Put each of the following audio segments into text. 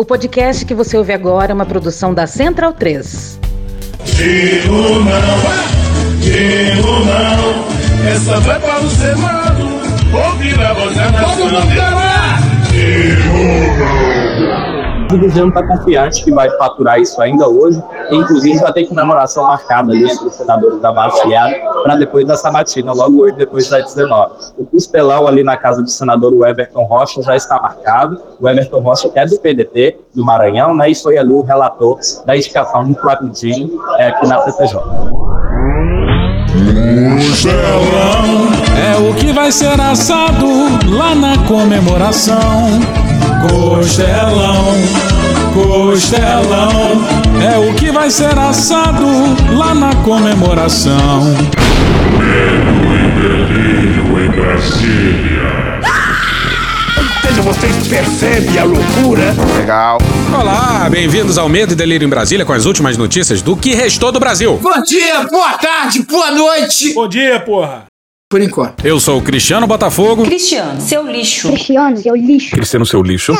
O podcast que você ouve agora é uma produção da Central 3. Digo não, digo não, essa vai para o Senado, ouvir a voz da nação. Digo não. O governo está confiante que vai faturar isso ainda hoje. Inclusive, vai ter comemoração marcada ali dos senadores da base para depois da sabatina, logo hoje, depois das 19. O cospelão ali na casa do senador Everton Rocha já está marcado. O Everton Rocha é do PDT, do Maranhão, né, e foi ali o relator da indicação do Flávio é, aqui na CPJ. É o que vai ser assado lá na comemoração. Costelão, costelão, é o que vai ser assado lá na comemoração. Medo e delírio em Brasília. Veja, vocês percebem a loucura? Legal. Olá, bem-vindos ao Medo e Delírio em Brasília com as últimas notícias do que restou do Brasil. Bom dia, boa tarde, boa noite. Bom dia, porra. Por enquanto. Eu sou o Cristiano Botafogo. Cristiano, seu lixo. Cristiano, seu lixo. Cristiano, seu lixo.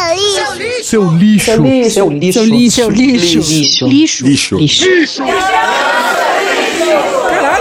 Seu lixo. Seu lixo. Seu lixo. Seu lixo. Lixo. Lixo. Lixo.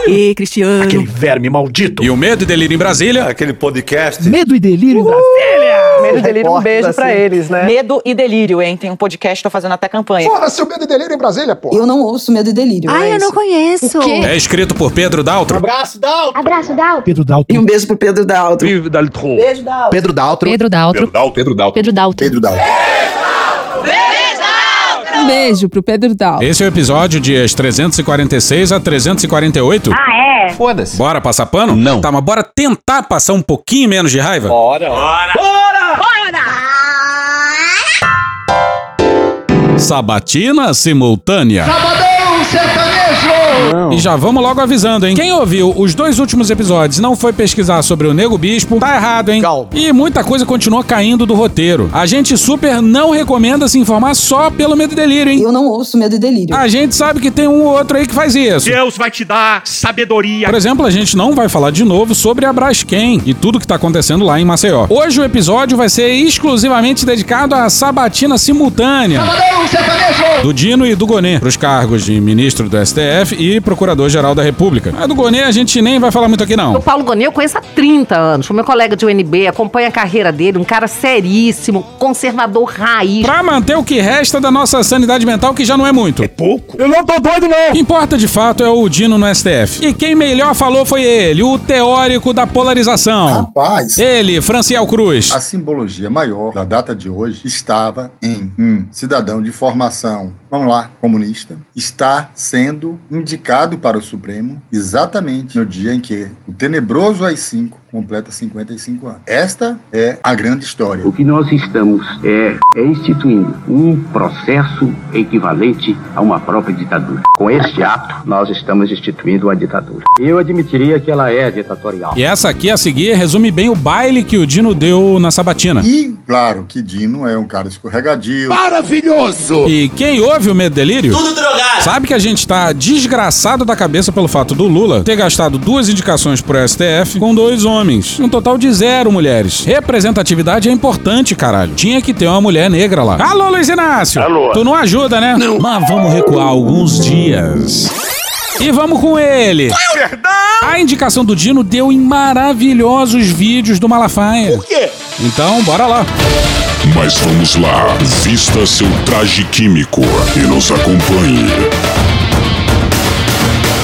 E Cristiano. Aquele verme maldito. E o Medo e Delírio em Brasília. Aquele podcast. Medo e delírio em Brasília. Medo e delírio, um beijo pra eles, né? Medo e delírio, hein? Tem um podcast, tô fazendo até campanha. Porra, seu medo e delírio em Brasília, porra. Eu não ouço medo e delírio. Ai, eu não conheço. É escrito por Pedro Daltro. Abraço, Dal. Abraço, Dal. Pedro Dalton. E um beijo pro Pedro Daltro. Vive Dalitron. Beijo, Daltro. Pedro Daltro. Pedro Daltro. Pedro Daltro. Pedro Daltro. Pedro Daltro. Pedro Daltro. Um beijo pro Pedro Daltro. Esse é o episódio dias 346 a 348. Ah, é? Foda-se. Bora passar pano? Não. Tá, mas bora tentar passar um pouquinho menos de raiva? Bora. Sabatina simultânea. Sabadão E já vamos logo avisando, hein? Quem ouviu os dois últimos episódios e não foi pesquisar sobre o Nego Bispo, tá errado, hein? Calma. E muita coisa continua caindo do roteiro. A gente super não recomenda se informar só pelo medo e delírio, hein? Eu não ouço medo e delírio. A gente sabe que tem um ou outro aí que faz isso. Deus vai te dar sabedoria. Por exemplo, a gente não vai falar de novo sobre a Braskem e tudo que tá acontecendo lá em Maceió. Hoje o episódio vai ser exclusivamente dedicado à sabatina simultânea Sabadão do Dino e do Gonê pros cargos de ministro do STF e procurador-geral da República. A do Gonê a gente nem vai falar muito aqui não. O Paulo Gonet eu conheço há 30 anos. Foi meu colega de UNB, acompanha a carreira dele, um cara seríssimo, conservador raiz. Pra manter o que resta da nossa sanidade mental, que já não é muito. É pouco. Eu não tô doido, O não. que importa de fato é o Dino no STF. E quem melhor falou foi ele, o teórico da polarização. Rapaz, Ele, Franciel Cruz. a simbologia maior da data de hoje estava em um cidadão de formação, vamos lá, comunista, está sendo indicado para o Supremo exatamente no dia em que o tenebroso AI-5 completa 55 anos. Esta é a grande história. O que nós estamos é, é instituindo um processo equivalente a uma própria ditadura. Com este ato, nós estamos instituindo uma ditadura. Eu admitiria que ela é ditatorial. E essa aqui a seguir resume bem o baile que o Dino deu na sabatina. E, claro, que Dino é um cara escorregadio. Maravilhoso. E quem ouve o Medo Delírio Tudo drogado. sabe que a gente tá desgraçado da cabeça pelo fato do Lula ter gastado duas indicações pro STF com dois homens. Um total de zero mulheres. Representatividade é importante, caralho. Tinha que ter uma mulher negra lá. Alô, Luiz Inácio! Alô. Tu não ajuda, né? Não. Mas vamos recuar alguns dias. E vamos com ele. A indicação do Dino deu em maravilhosos vídeos do Malafaia. Por quê? Então, bora lá. Mas vamos lá, vista seu traje químico e nos acompanhe.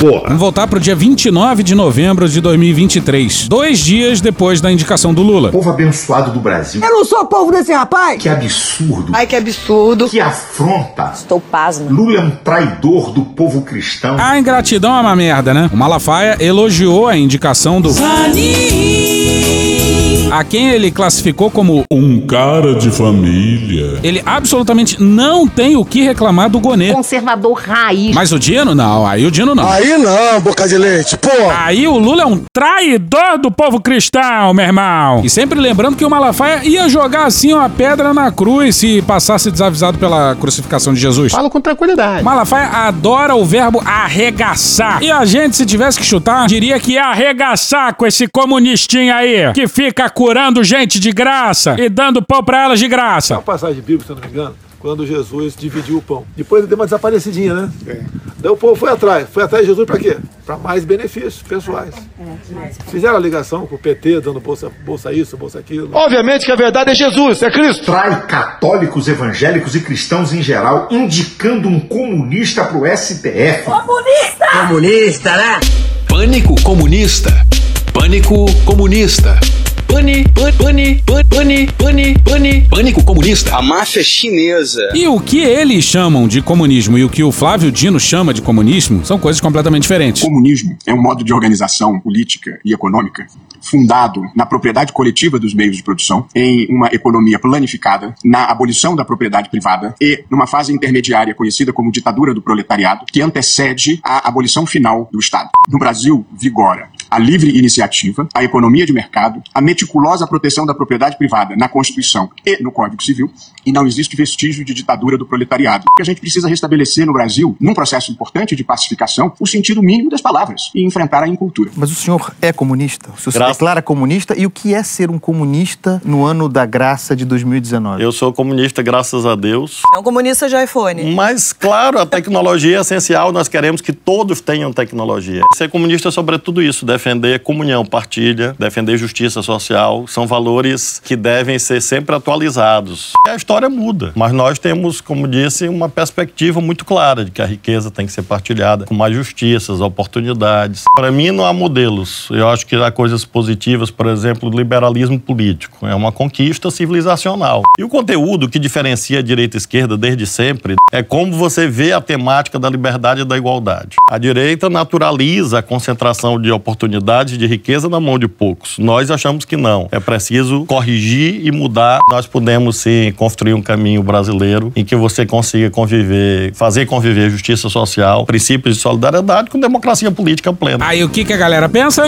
Vamos voltar pro dia 29 de novembro de 2023, dois dias depois da indicação do Lula. Povo abençoado do Brasil. Eu não sou povo desse rapaz. Que absurdo. Ai, que absurdo. Que afronta. Estou pasma. Lula é um traidor do povo cristão. A ingratidão é uma merda, né? O Malafaia elogiou a indicação do. A quem ele classificou como Um cara de família. ele absolutamente não tem o que reclamar do Gonê. Conservador raiz. Mas o Dino não, aí o Dino não. Aí não, boca de leite, pô. Aí o Lula é um traidor do povo cristão, meu irmão. E sempre lembrando que o Malafaia ia jogar assim uma pedra na cruz se passasse desavisado pela crucificação de Jesus. Falo com tranquilidade. Malafaia adora o verbo arregaçar. E a gente, se tivesse que chutar, diria que ia arregaçar com esse comunistinho aí, que fica curando gente de graça e dando pão pra elas de graça. Passagem bíblica, se eu não me engano. quando Jesus dividiu o pão. Depois ele deu uma desaparecidinha, né? Daí o povo foi atrás. Foi atrás de Jesus para quê? Para mais benefícios pessoais. Fizeram a ligação com o PT, dando bolsa, bolsa isso, bolsa aquilo. Obviamente que a verdade é Jesus, é Cristo. Trai católicos, evangélicos e cristãos em geral, indicando um comunista pro STF. Comunista! Comunista, né? Pânico comunista. Pânico comunista. Pane, pane, pane, pane, pane, pane, pânico comunista. A máfia chinesa. E o que eles chamam de comunismo e o que o Flávio Dino chama de comunismo são coisas completamente diferentes. Comunismo é um modo de organização política e econômica fundado na propriedade coletiva dos meios de produção, em uma economia planificada, na abolição da propriedade privada e numa fase intermediária conhecida como ditadura do proletariado, que antecede a abolição final do Estado. No Brasil, vigora a livre iniciativa, a economia de mercado, a meticulosa proteção da propriedade privada na Constituição e no Código Civil, e não existe vestígio de ditadura do proletariado. A gente precisa restabelecer no Brasil, num processo importante de pacificação, o sentido mínimo das palavras e enfrentar a incultura. Mas o senhor é comunista? O senhor se declara comunista? E o que é ser um comunista no ano da graça de 2019? Eu sou comunista, graças a Deus. É um comunista de iPhone. Mas, claro, a tecnologia é essencial, nós queremos que todos tenham tecnologia. Ser comunista é sobre tudo isso, defender comunhão, partilha, defender justiça social, são valores que devem ser sempre atualizados. A história muda, mas nós temos, como disse, uma perspectiva muito clara de que a riqueza tem que ser partilhada com mais justiças, oportunidades. Para mim, não há modelos. Eu acho que há coisas positivas, por exemplo, o liberalismo político. É uma conquista civilizacional. E o conteúdo que diferencia a direita e a esquerda desde sempre é como você vê a temática da liberdade e da igualdade. A direita naturaliza a concentração de oportunidades de riqueza na mão de poucos. Nós achamos que não. É preciso corrigir e mudar. Nós podemos sim construir um caminho brasileiro em que você consiga conviver, fazer conviver justiça social, princípios de solidariedade com democracia política plena. Aí o que, que a galera pensa?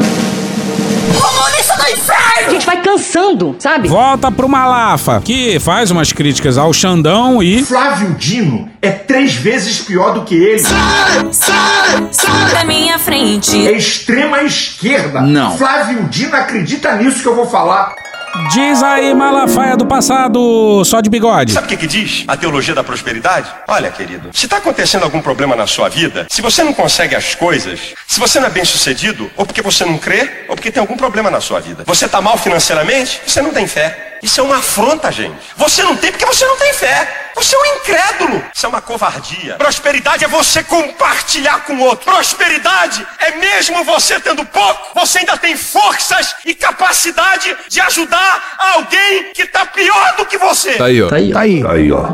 Comunista do inferno! A gente vai cansando, sabe? Volta pro Malafa, que faz umas críticas ao Xandão e. Flávio Dino é três vezes pior do que ele. Sai, sai, sai da minha frente. É extrema esquerda. Não. Flávio Dino acredita nisso que eu vou falar. Diz aí, Malafaia do passado, só de bigode. Sabe o que, que diz a teologia da prosperidade? Olha, querido, se está acontecendo algum problema na sua vida, se você não consegue as coisas, se você não é bem sucedido, ou porque você não crê, ou porque tem algum problema na sua vida. Você está mal financeiramente, você não tem fé. Isso é uma afronta, gente. Você não tem porque você não tem fé. Você é um incrédulo. Isso é uma covardia. Prosperidade é você compartilhar com o outro. Prosperidade é mesmo você tendo pouco, você ainda tem forças e capacidade de ajudar alguém que está pior do que você. Tá aí, ó. Tá aí, Tá aí. Tá aí, ó.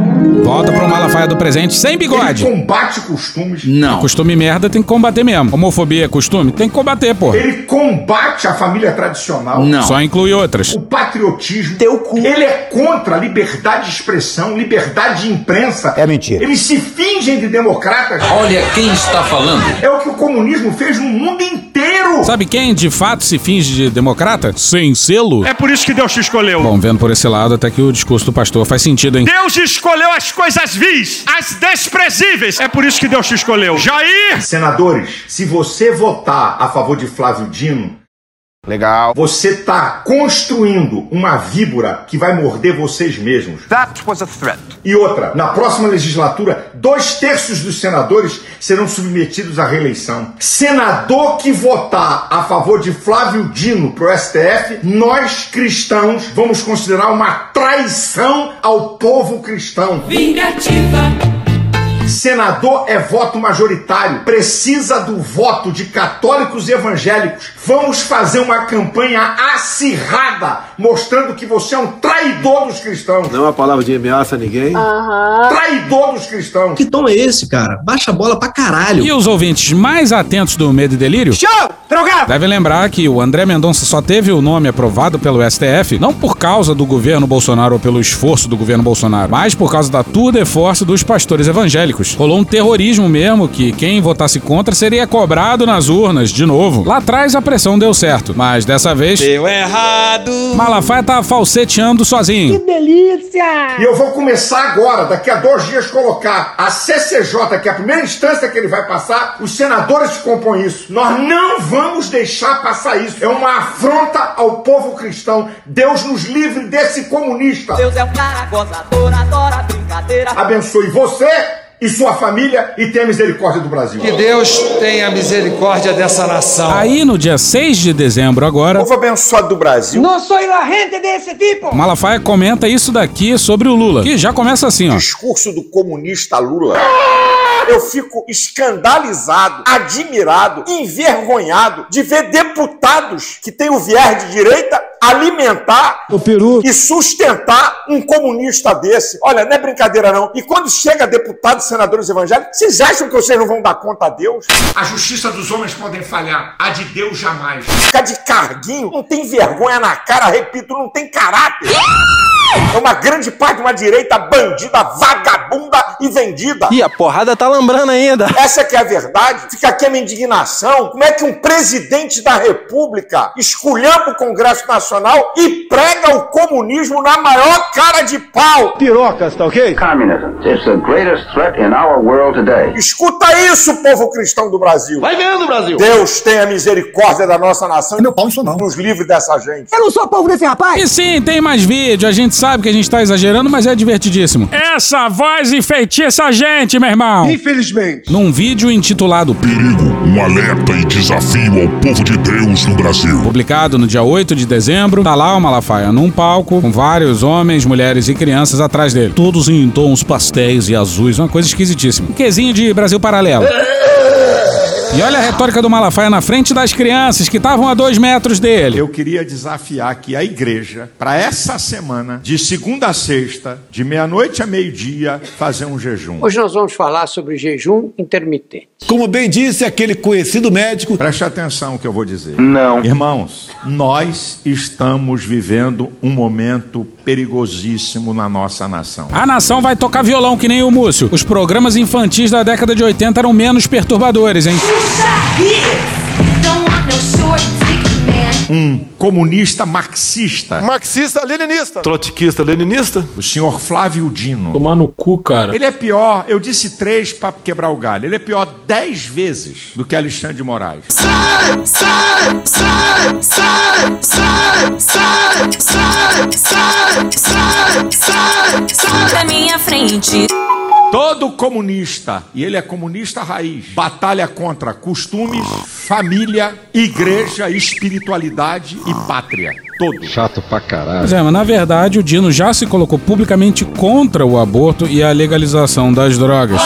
Volta pro Malafaia do presente sem bigode. Ele combate costumes. Não. Costume merda tem que combater mesmo. Homofobia é costume? Tem que combater, pô. Ele combate a família tradicional. Não. Só inclui outras. O patriotismo. Teu cu. Ele é contra a liberdade de expressão, liberdade de imprensa. É mentira. Eles se fingem de democratas. Olha quem está falando. É o que o comunismo fez no mundo inteiro. Sabe quem de fato se finge de democrata? Sem selo? É por isso que Deus te escolheu. Bom, vendo por esse lado, até que o discurso do pastor faz sentido, hein? Deus escolheu as coisas vis, as desprezíveis. É por isso que Deus te escolheu. Jair! Senadores, se você votar a favor de Flávio Dino, Legal. você está construindo uma víbora que vai morder vocês mesmos. That was a threat. E outra, na próxima legislatura, dois terços dos senadores serão submetidos à reeleição. Senador que votar a favor de Flávio Dino pro STF, nós cristãos vamos considerar uma traição ao povo cristão. Vingativa. Senador é voto majoritário, precisa do voto de católicos e evangélicos. Vamos fazer uma campanha acirrada, mostrando que você é um traidor dos cristãos. Não é uma palavra de ameaça a ninguém. Traidor dos cristãos. Que tom é esse, cara? Baixa a bola pra caralho. E os ouvintes mais atentos do Medo e Delírio Show! Drogado! devem lembrar que o André Mendonça só teve o nome aprovado pelo STF não por causa do governo Bolsonaro ou pelo esforço do governo Bolsonaro, mas por causa da tour de force dos pastores evangélicos. Evangélicos. Rolou um terrorismo mesmo, que quem votasse contra seria cobrado nas urnas, de novo. Lá atrás a pressão deu certo, mas dessa vez. Deu errado! Malafaia tá falseteando sozinho. delícia! E eu vou começar agora, daqui a dois dias, colocar a CCJ, que é a primeira instância que ele vai passar, os senadores que compõem isso. Nós não vamos deixar passar isso. É uma afronta ao povo cristão. Deus nos livre desse comunista. Deus é um cara gozador, adora brincadeira. Abençoe você e sua família e tenha misericórdia do Brasil. Que Deus tenha misericórdia dessa nação. Aí no dia 6 de dezembro agora, Povo abençoado do Brasil. Não sou la gente desse tipo. Malafaia comenta isso daqui sobre o Lula, que já começa assim, ó. discurso do comunista Lula. Eu fico escandalizado, admirado, envergonhado de ver deputados que têm o viés de direita alimentar O peru. e sustentar um comunista desse. Olha, não é brincadeira não. E quando chega deputados, senadores evangélicos, vocês acham que vocês não vão dar conta a Deus? A justiça dos homens podem falhar, a de Deus jamais. Ficar de carguinho, não tem vergonha na cara, repito, não tem caráter. É uma grande parte de uma direita bandida, vagabunda e vendida. E a porrada tá lambrando ainda. Essa que é a verdade. Fica aqui a minha indignação. Como é que um presidente da República esculhamba o Congresso Nacional e prega o comunismo na maior cara de pau? Pirocas, tá ok? Communism is the greatest threat in our world today. Escuta isso, povo cristão do Brasil. Vai vendo, Brasil. Deus tenha misericórdia da nossa nação e Meu pau isso não. nos livre dessa gente. Eu não sou povo desse rapaz. E sim, tem mais vídeo, a gente sabe que a gente tá exagerando, mas é divertidíssimo. Essa voz enfeitiça a gente, meu irmão. Infelizmente. Num vídeo intitulado Perigo, um alerta e desafio ao povo de Deus no Brasil. Publicado no dia 8 de dezembro, tá lá o Malafaia num palco, com vários homens, mulheres e crianças atrás dele. Todos em tons pastéis e azuis, uma coisa esquisitíssima. Um quesinho de Brasil Paralelo. E olha a retórica do Malafaia na frente das crianças que estavam a dois metros dele. Eu queria desafiar aqui a igreja para essa semana, de segunda a sexta, de meia-noite a meio-dia, fazer um jejum. Hoje nós vamos falar sobre jejum intermitente. Como bem disse aquele conhecido médico, Preste atenção no que eu vou dizer. Não. Irmãos, nós estamos vivendo um momento perigosíssimo na nossa nação. A nação vai tocar violão que nem o Múcio. Os programas infantis da década de 80 eram menos perturbadores, hein? Um comunista marxista, marxista, leninista. Trotskista, leninista. o senhor Flávio Dino. Tomar no cu, cara. Ele é pior, eu disse três para quebrar o galho. Ele é pior dez vezes do que Alexandre de Moraes. Sai, sai, sai, sai, sai, sai, sai, sai, sai, sai, sai da minha frente. Todo comunista, e ele é comunista raiz, batalha contra costumes, família, igreja, espiritualidade e pátria. Todo. Chato pra caralho. Pois é, mas na verdade o Dino já se colocou publicamente contra o aborto e a legalização das drogas.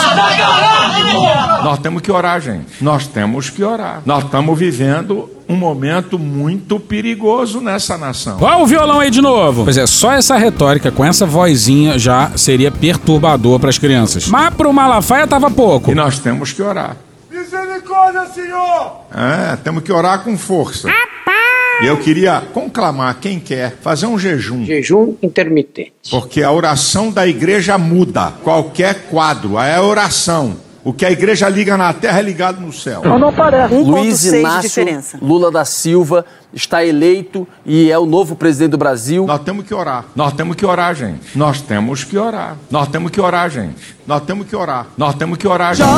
Nós temos que orar, gente. Nós temos que orar. Nós estamos vivendo um momento muito perigoso nessa nação. Olha o violão aí de novo. Pois é, só essa retórica com essa vozinha já seria perturbador para as crianças. Mas pro Malafaia tava pouco. E nós temos que orar. Misericórdia, Senhor! É, temos que orar com força. E eu queria conclamar quem quer fazer um jejum. Jejum intermitente. Porque a oração da igreja muda qualquer quadro. É a oração. O que a igreja liga na terra é ligado no céu. não parece. Luiz Inácio Lula da Silva está eleito e é o novo presidente do Brasil. Nós temos que orar. Nós temos que orar, gente. Nós temos que orar. Nós temos que orar, gente. Nós temos que orar. Nós temos que orar, gente.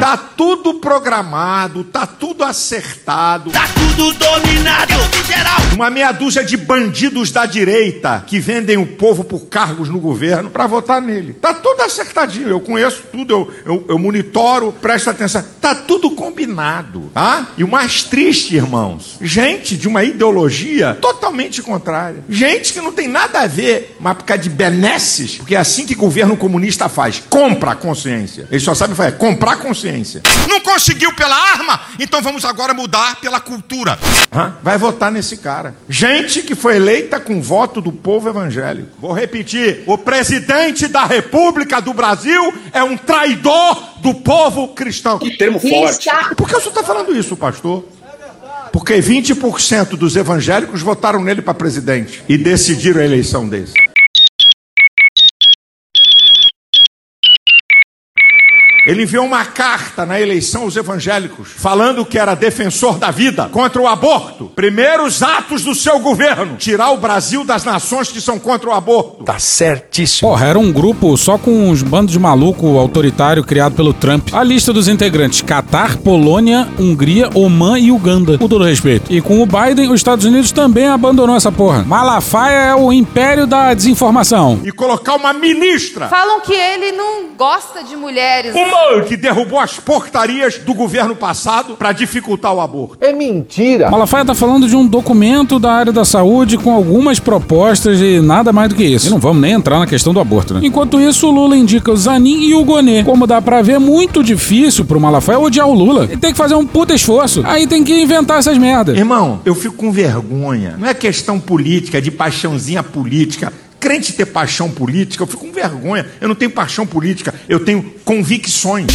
Tá tudo programado, tá tudo acertado. Tá tudo dominado. Geral. Uma meia dúzia de bandidos da direita que vendem o povo por cargos no governo para votar nele. Tá tudo acertadinho. Eu conheço tudo, eu, eu, eu monitoro, presta atenção. Tá tudo combinado, tá? E o mais triste, irmãos, gente de uma ideologia totalmente contrária. Gente que não tem nada a ver, mas por causa de benesses, porque é assim que o governo comunista faz. Compra a consciência. Ele só sabe fazer, comprar consciência. Não conseguiu pela arma? Então vamos agora mudar pela cultura. Hã? Vai votar nesse cara. Gente que foi eleita com voto do povo evangélico. Vou repetir: o presidente da República do Brasil é um traidor do povo cristão. Que termo forte. Por que o senhor está falando isso, pastor? Porque 20% dos evangélicos votaram nele para presidente e decidiram a eleição desse. Ele enviou uma carta na eleição aos evangélicos, falando que era defensor da vida contra o aborto. Primeiros atos do seu governo: tirar o Brasil das nações que são contra o aborto. Tá certíssimo. Porra, era um grupo só com uns bandos de maluco autoritário criado pelo Trump. A lista dos integrantes: Catar, Polônia, Hungria, Oman e Uganda. Com todo respeito. E com o Biden, os Estados Unidos também abandonou essa porra. Malafaia é o império da desinformação. E colocar uma ministra. Falam que ele não gosta de mulheres. Uma que derrubou as portarias do governo passado para dificultar o aborto. É mentira. Malafaia tá falando de um documento da área da saúde com algumas propostas e nada mais do que isso. E não vamos nem entrar na questão do aborto, né? Enquanto isso, o Lula indica o Zanin e o Gonê. Como dá pra ver, é muito difícil pro Malafaia odiar o Lula. Ele tem que fazer um puta esforço. Aí tem que inventar essas merdas. Irmão, eu fico com vergonha. Não é questão política, de paixãozinha política. Crente ter paixão política, eu fico com vergonha. Eu não tenho paixão política, eu tenho convicções.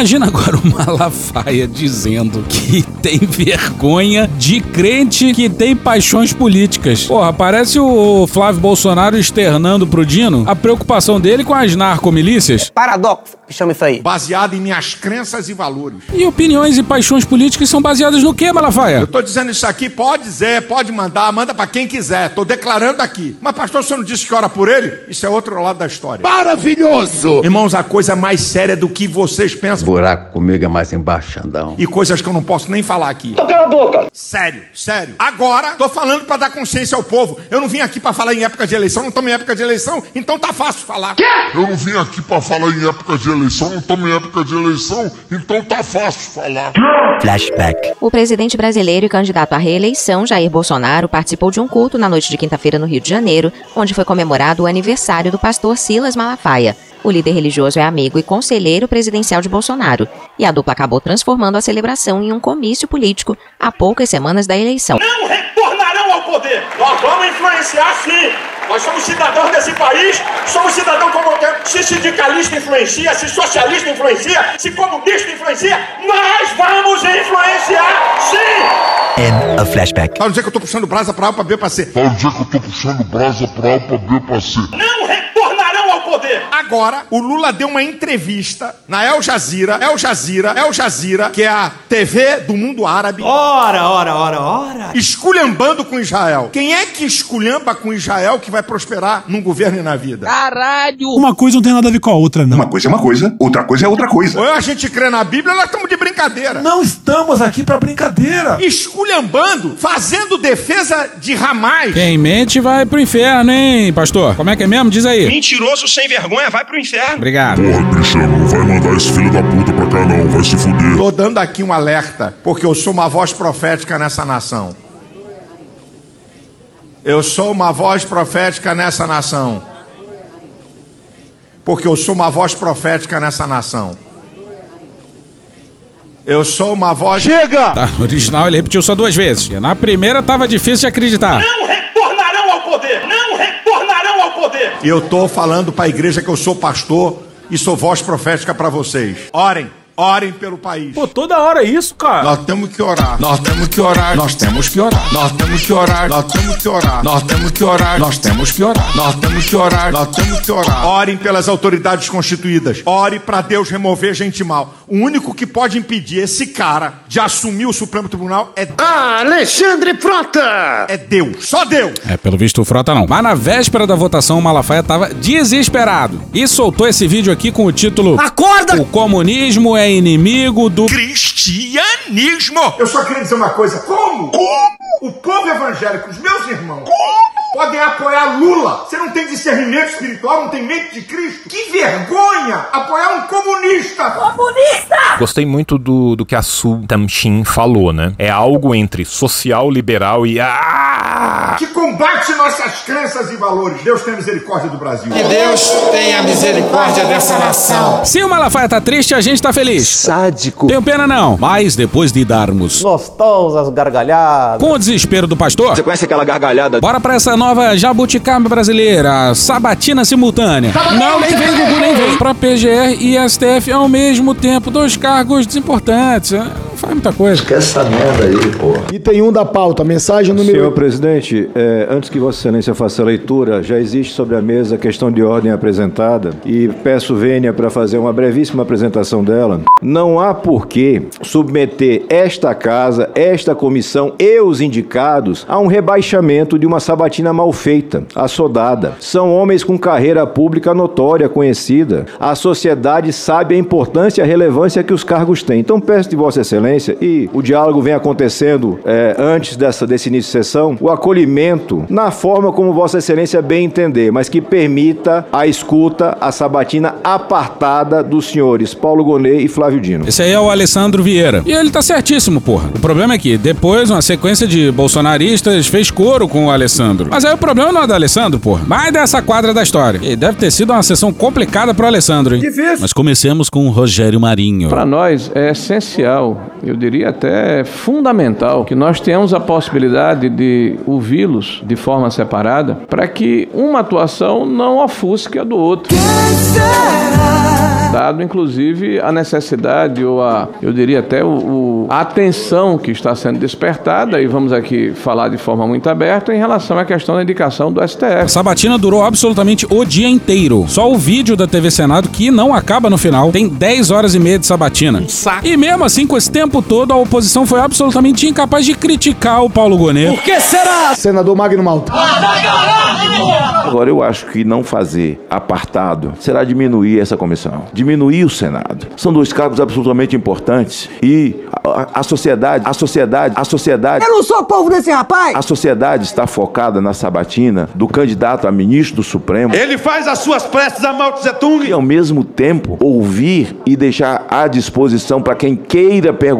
Imagina agora o Malafaia dizendo que tem vergonha de crente que tem paixões políticas. Porra, parece o Flávio Bolsonaro externando pro Dino a preocupação dele com as narcomilícias. Paradoxo, que chama isso aí. Baseado em minhas crenças e valores. E opiniões e paixões políticas são baseadas no que, Malafaia? Eu tô dizendo isso aqui, pode dizer, pode mandar, manda pra quem quiser. Tô declarando aqui. Mas, pastor, você não disse que ora por ele? Isso é outro lado da história. Maravilhoso! Irmãos, a coisa é mais séria do que vocês pensam. Buraco comigo é mais embaixadão. E coisas que eu não posso nem falar aqui. Então cala a boca! Sério, sério. Agora, tô falando pra dar consciência ao povo. Eu não vim aqui pra falar em época de eleição, não estamos em época de eleição, então tá fácil falar. Eu não vim aqui pra falar em época de eleição, não estamos em época de eleição, então tá fácil falar. Flashback. O presidente brasileiro e candidato à reeleição, Jair Bolsonaro, participou de um culto na noite de quinta-feira no Rio de Janeiro, onde foi comemorado o aniversário do pastor Silas Malafaia. O líder religioso é amigo e conselheiro presidencial de Bolsonaro, e a dupla acabou transformando a celebração em um comício político a poucas semanas da eleição. Não retornarão ao poder. Nós vamos influenciar sim. Nós somos cidadãos desse país, somos cidadãos como qualquer. Se sindicalista influencia, se socialista influencia, se comunista influencia, nós vamos influenciar sim! End of flashback. Para dizer que eu tô puxando brasa pra A pra B pra C. Para dizer que eu tô puxando brasa pra A pra B pra C. Não retornarão poder. Agora, o Lula deu uma entrevista na El Jazeera, El Jazeera, El Jazeera, que é a TV do mundo árabe. Ora, ora, ora, ora. Esculhambando com Israel. Quem é que esculhamba com Israel que vai prosperar num governo e na vida? Caralho! Uma coisa não tem nada a ver com a outra, não. Uma coisa é uma coisa, outra coisa é outra coisa. Ou a gente crê na Bíblia, nós estamos de brincadeira. Não estamos aqui pra brincadeira. Esculhambando, fazendo defesa de Hamas. Quem mente vai pro inferno, hein, pastor? Como é que é mesmo? Diz aí. Mentiroso sem vergonha vai pro inferno. Obrigado. Porra, bicho, não vai mandar esse filho da puta pra cá não, vai se fuder. Tô dando aqui um alerta, porque eu sou uma voz profética nessa nação. Eu sou uma voz profética nessa nação. Porque eu sou uma voz profética nessa nação. Eu sou uma voz. Chega! Tá, no original ele repetiu só duas vezes. Na primeira tava difícil de acreditar. Não retornarão ao poder. Não retornarão ao poder. E eu tô falando para a igreja que eu sou pastor e sou voz profética para vocês. Orem, orem pelo país. Pô, toda hora é isso, cara. Nós temos que orar. Nós temos que orar. Nós temos que orar. Nós temos que orar. Nós temos que orar. Nós temos que orar. Nós temos que orar. Nós temos que orar. Nós temos que orar. Orem pelas autoridades constituídas. Ore para Deus remover gente mal. O único que pode impedir esse cara de assumir o Supremo Tribunal é Alexandre Frota. É Deus. Só Deus. É, pelo visto o Frota não. Mas na véspera da votação, o Malafaia tava desesperado. E soltou esse vídeo aqui com o título Acorda! O comunismo é inimigo do... Cristianismo. Eu só queria dizer uma coisa. Como? Como? O povo evangélico, os meus irmãos, podem apoiar Lula. Você não tem discernimento espiritual, não tem mente de Cristo? Que vergonha apoiar um comunista. Comunista! Gostei muito do, do que a Su Tamshin falou, né? É algo entre social, liberal e. Ah! Que combate nossas crenças e valores. Deus tem misericórdia do Brasil. Que Deus tenha misericórdia dessa nação. Se o Malafaia tá triste, a gente tá feliz. Sádico. Tenho pena não. Mas depois de darmos Gostosas gargalhadas. com o desespero do pastor, Você conhece aquela gargalhada? bora pra essa nova jabuticaba brasileira, sabatina simultânea. Não, nem vem, Gugu, nem vem. Pra PGR e STF ao mesmo tempo, dois cargos desimportantes. Faz muita coisa. Esquece essa merda aí, porra. Item 1 da pauta, mensagem número Senhor presidente, é, antes que Vossa Excelência faça a leitura, já existe sobre a mesa a questão de ordem apresentada e peço vênia para fazer uma brevíssima apresentação dela. Não há por que submeter esta casa, esta comissão e os indicados a um rebaixamento de uma sabatina mal feita, assodada. São homens com carreira pública notória, conhecida. A sociedade sabe a importância e a relevância que os cargos têm. Então peço de Vossa Excelência, e o diálogo vem acontecendo é, antes dessa, desse início de sessão, o acolhimento na forma como Vossa Excelência bem entender, mas que permita a escuta, a sabatina apartada dos senhores Paulo Gonet e Flávio Dino. Esse aí é o Alessandro Vieira. E ele tá certíssimo, porra. O problema é que depois uma sequência de bolsonaristas fez coro com o Alessandro. Mas aí o problema não é do Alessandro, porra. Mas dessa quadra da história. E deve ter sido uma sessão complicada pro Alessandro, hein? Difícil. Mas comecemos com o Rogério Marinho. Para nós é essencial, eu diria até fundamental, que nós tenhamos a possibilidade de ouvi-los de forma separada, para que uma atuação não ofusque a do outro. Dado, inclusive, a necessidade ou a, eu diria até o, o- a atenção que está sendo despertada, e vamos aqui falar de forma muito aberta, em relação à questão da indicação do STF. A sabatina durou absolutamente o dia inteiro. Só o vídeo da TV Senado, que não acaba no final, tem 10 horas e meia de sabatina. E mesmo assim, com esse tempo todo, a oposição foi absolutamente incapaz de criticar o Paulo Gonet. que será? Senador Magno Malta. Agora, eu acho que não fazer apartado será diminuir essa comissão, diminuir o Senado. São dois cargos absolutamente importantes e a, a- a sociedade, a sociedade, a sociedade. Eu não sou povo desse rapaz! A sociedade está focada na sabatina do candidato a ministro do Supremo. Ele faz as suas preces a Mao Tse Tung. E ao mesmo tempo ouvir e deixar à disposição para quem queira perguntar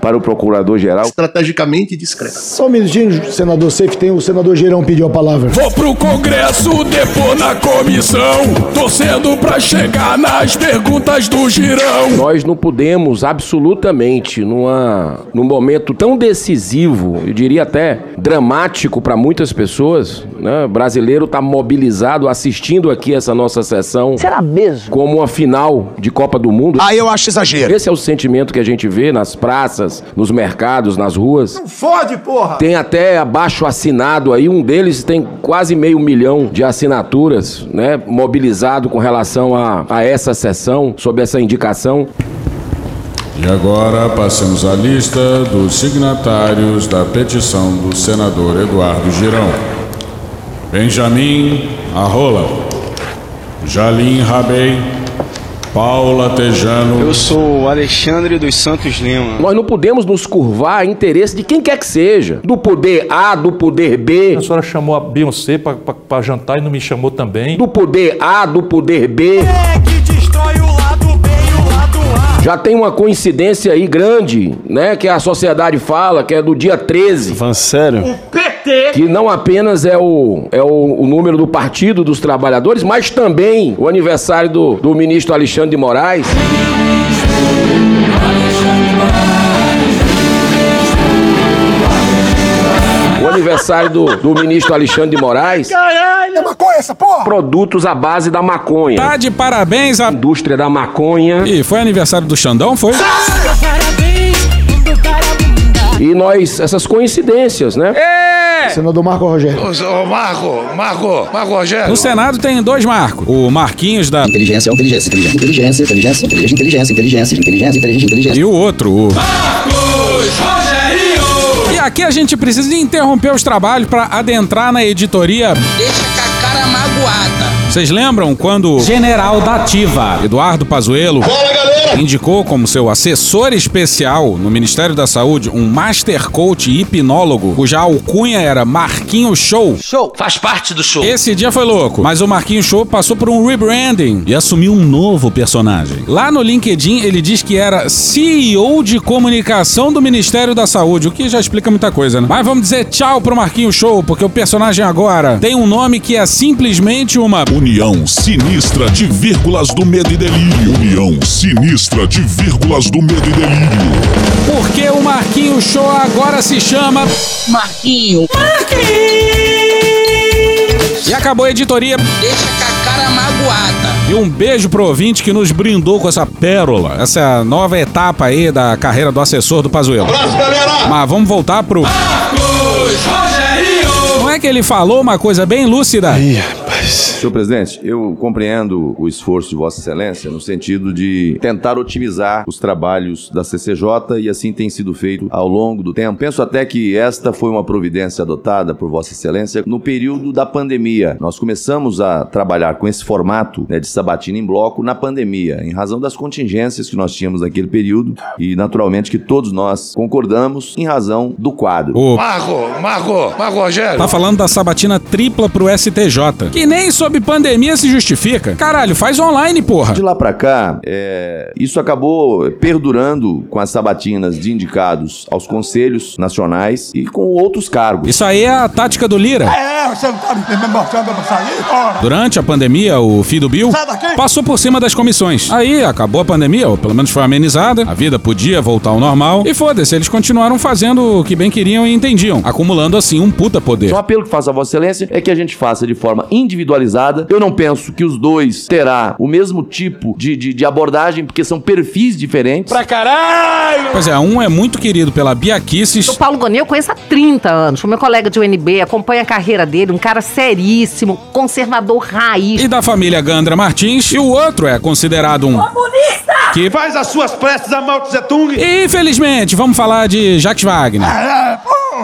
para o procurador-geral. Estrategicamente discreto. Só um minutinho, senador Seif, tem o senador Geirão pediu a palavra. Vou pro Congresso, depor na comissão, torcendo pra chegar nas perguntas do girão. Nós não podemos absolutamente, numa, num momento tão decisivo, eu diria até dramático para muitas pessoas, né? O brasileiro está mobilizado assistindo aqui essa nossa sessão. Será mesmo? Como uma final de Copa do Mundo. Aí eu acho exagero. Esse é o sentimento que a gente vê nas praças, nos mercados, nas ruas. Fode, porra! Tem até abaixo assinado aí, um deles tem quase meio milhão de assinaturas, né? Mobilizado com relação a, a essa sessão, sob essa indicação. E agora passemos à lista dos signatários da petição do senador Eduardo Girão. Benjamin Arrola, Jalim Rabei, Paula Tejano. Eu sou o Alexandre dos Santos Lima. Nós não podemos nos curvar a interesse de quem quer que seja. Do poder A, do poder B. A senhora chamou a Beyoncé pra, pra, pra jantar e não me chamou também. Do poder A, do poder B. Já tem uma coincidência aí grande, né? Que a sociedade fala, que é do dia 13. Falando sério? Que não apenas é o, é o, o número do Partido dos Trabalhadores, mas também o aniversário do, do ministro Alexandre de Moraes. Aniversário do, do ministro Alexandre de Moraes. Caralho! É maconha essa porra! Produtos à base da maconha. Tá de parabéns a indústria da maconha. E foi aniversário do Xandão, foi? E nós, essas coincidências, né? É! Senador Marco Rogério. Ô, Marco, Marco, Marco Rogério. No Senado tem dois Marcos. O Marquinhos da. Inteligência, inteligência, inteligência, inteligência, inteligência, inteligência, inteligência, inteligência, inteligência, inteligência, inteligência. E o outro, o. E aqui a gente precisa interromper os trabalhos para adentrar na editoria. Deixa com a cara magoada. Vocês lembram quando General da Ativa, Eduardo Pazuello, indicou como seu assessor especial no Ministério da Saúde um Master Coach hipnólogo, cuja alcunha era Marquinho Show? Show. Faz parte do show. Esse dia foi louco, mas o Marquinho Show passou por um rebranding e assumiu um novo personagem. Lá no LinkedIn ele diz que era CEO de comunicação do Ministério da Saúde, o que já explica muita coisa, né? Mas vamos dizer tchau pro Marquinho Show, porque o personagem agora tem um nome que é simplesmente uma União sinistra de vírgulas do medo e delírio. União sinistra de vírgulas do medo e delírio. Porque o Marquinho Show agora se chama Marquinho. E acabou a editoria. Deixa com a cara magoada. E um beijo pro ouvinte que nos brindou com essa pérola, essa nova etapa aí da carreira do assessor do Pazuello. Abraço, galera! Mas vamos voltar pro. Não é que ele falou uma coisa bem lúcida? Senhor presidente, eu compreendo o esforço de Vossa Excelência no sentido de tentar otimizar os trabalhos da CCJ e assim tem sido feito ao longo do tempo. Penso até que esta foi uma providência adotada por Vossa Excelência no período da pandemia. Nós começamos a trabalhar com esse formato né, de sabatina em bloco na pandemia, em razão das contingências que nós tínhamos naquele período e, naturalmente, que todos nós concordamos em razão do quadro. O- Marco, Marco, Marco Rogério. Tá falando da sabatina tripla pro STJ. Que nem sob pandemia se justifica. Caralho, faz online, porra. De lá pra cá, é, isso acabou perdurando com as sabatinas de indicados aos conselhos nacionais e com outros cargos. Isso aí é a tática do Lira. É, você não tá me mostrando pra sair? Ora. Durante a pandemia, o filho do Bill passou por cima das comissões. Aí acabou a pandemia, ou pelo menos foi amenizada, a vida podia voltar ao normal, e foda-se, eles continuaram fazendo o que bem queriam e entendiam, acumulando assim um puta poder. O apelo que faço a Vossa Excelência é que a gente faça de forma individualizada. Eu não penso que os dois terá o mesmo tipo de, de, de abordagem, porque são perfis diferentes. Pra caralho! Pois é, um é muito querido pela Bia Kisses, O Paulo Gonet eu conheço há 30 anos. Foi meu colega de UNB, acompanha a carreira dele, um cara seríssimo, conservador raiz. e da família Gandra Martins, e o outro é considerado um... Comunista! Que Faz as suas preces a Mao Tse Tung. E, infelizmente, vamos falar de Jacques Wagner.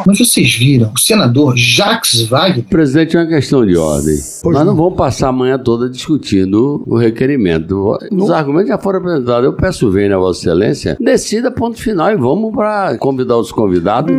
Mas vocês viram, o senador Jacques Wagner. Presidente, é uma questão de ordem. Nós não vamos passar a manhã toda discutindo o requerimento. Os argumentos já foram apresentados. Eu peço vênia a Vossa Excelência, decida ponto final e vamos para convidar os convidados.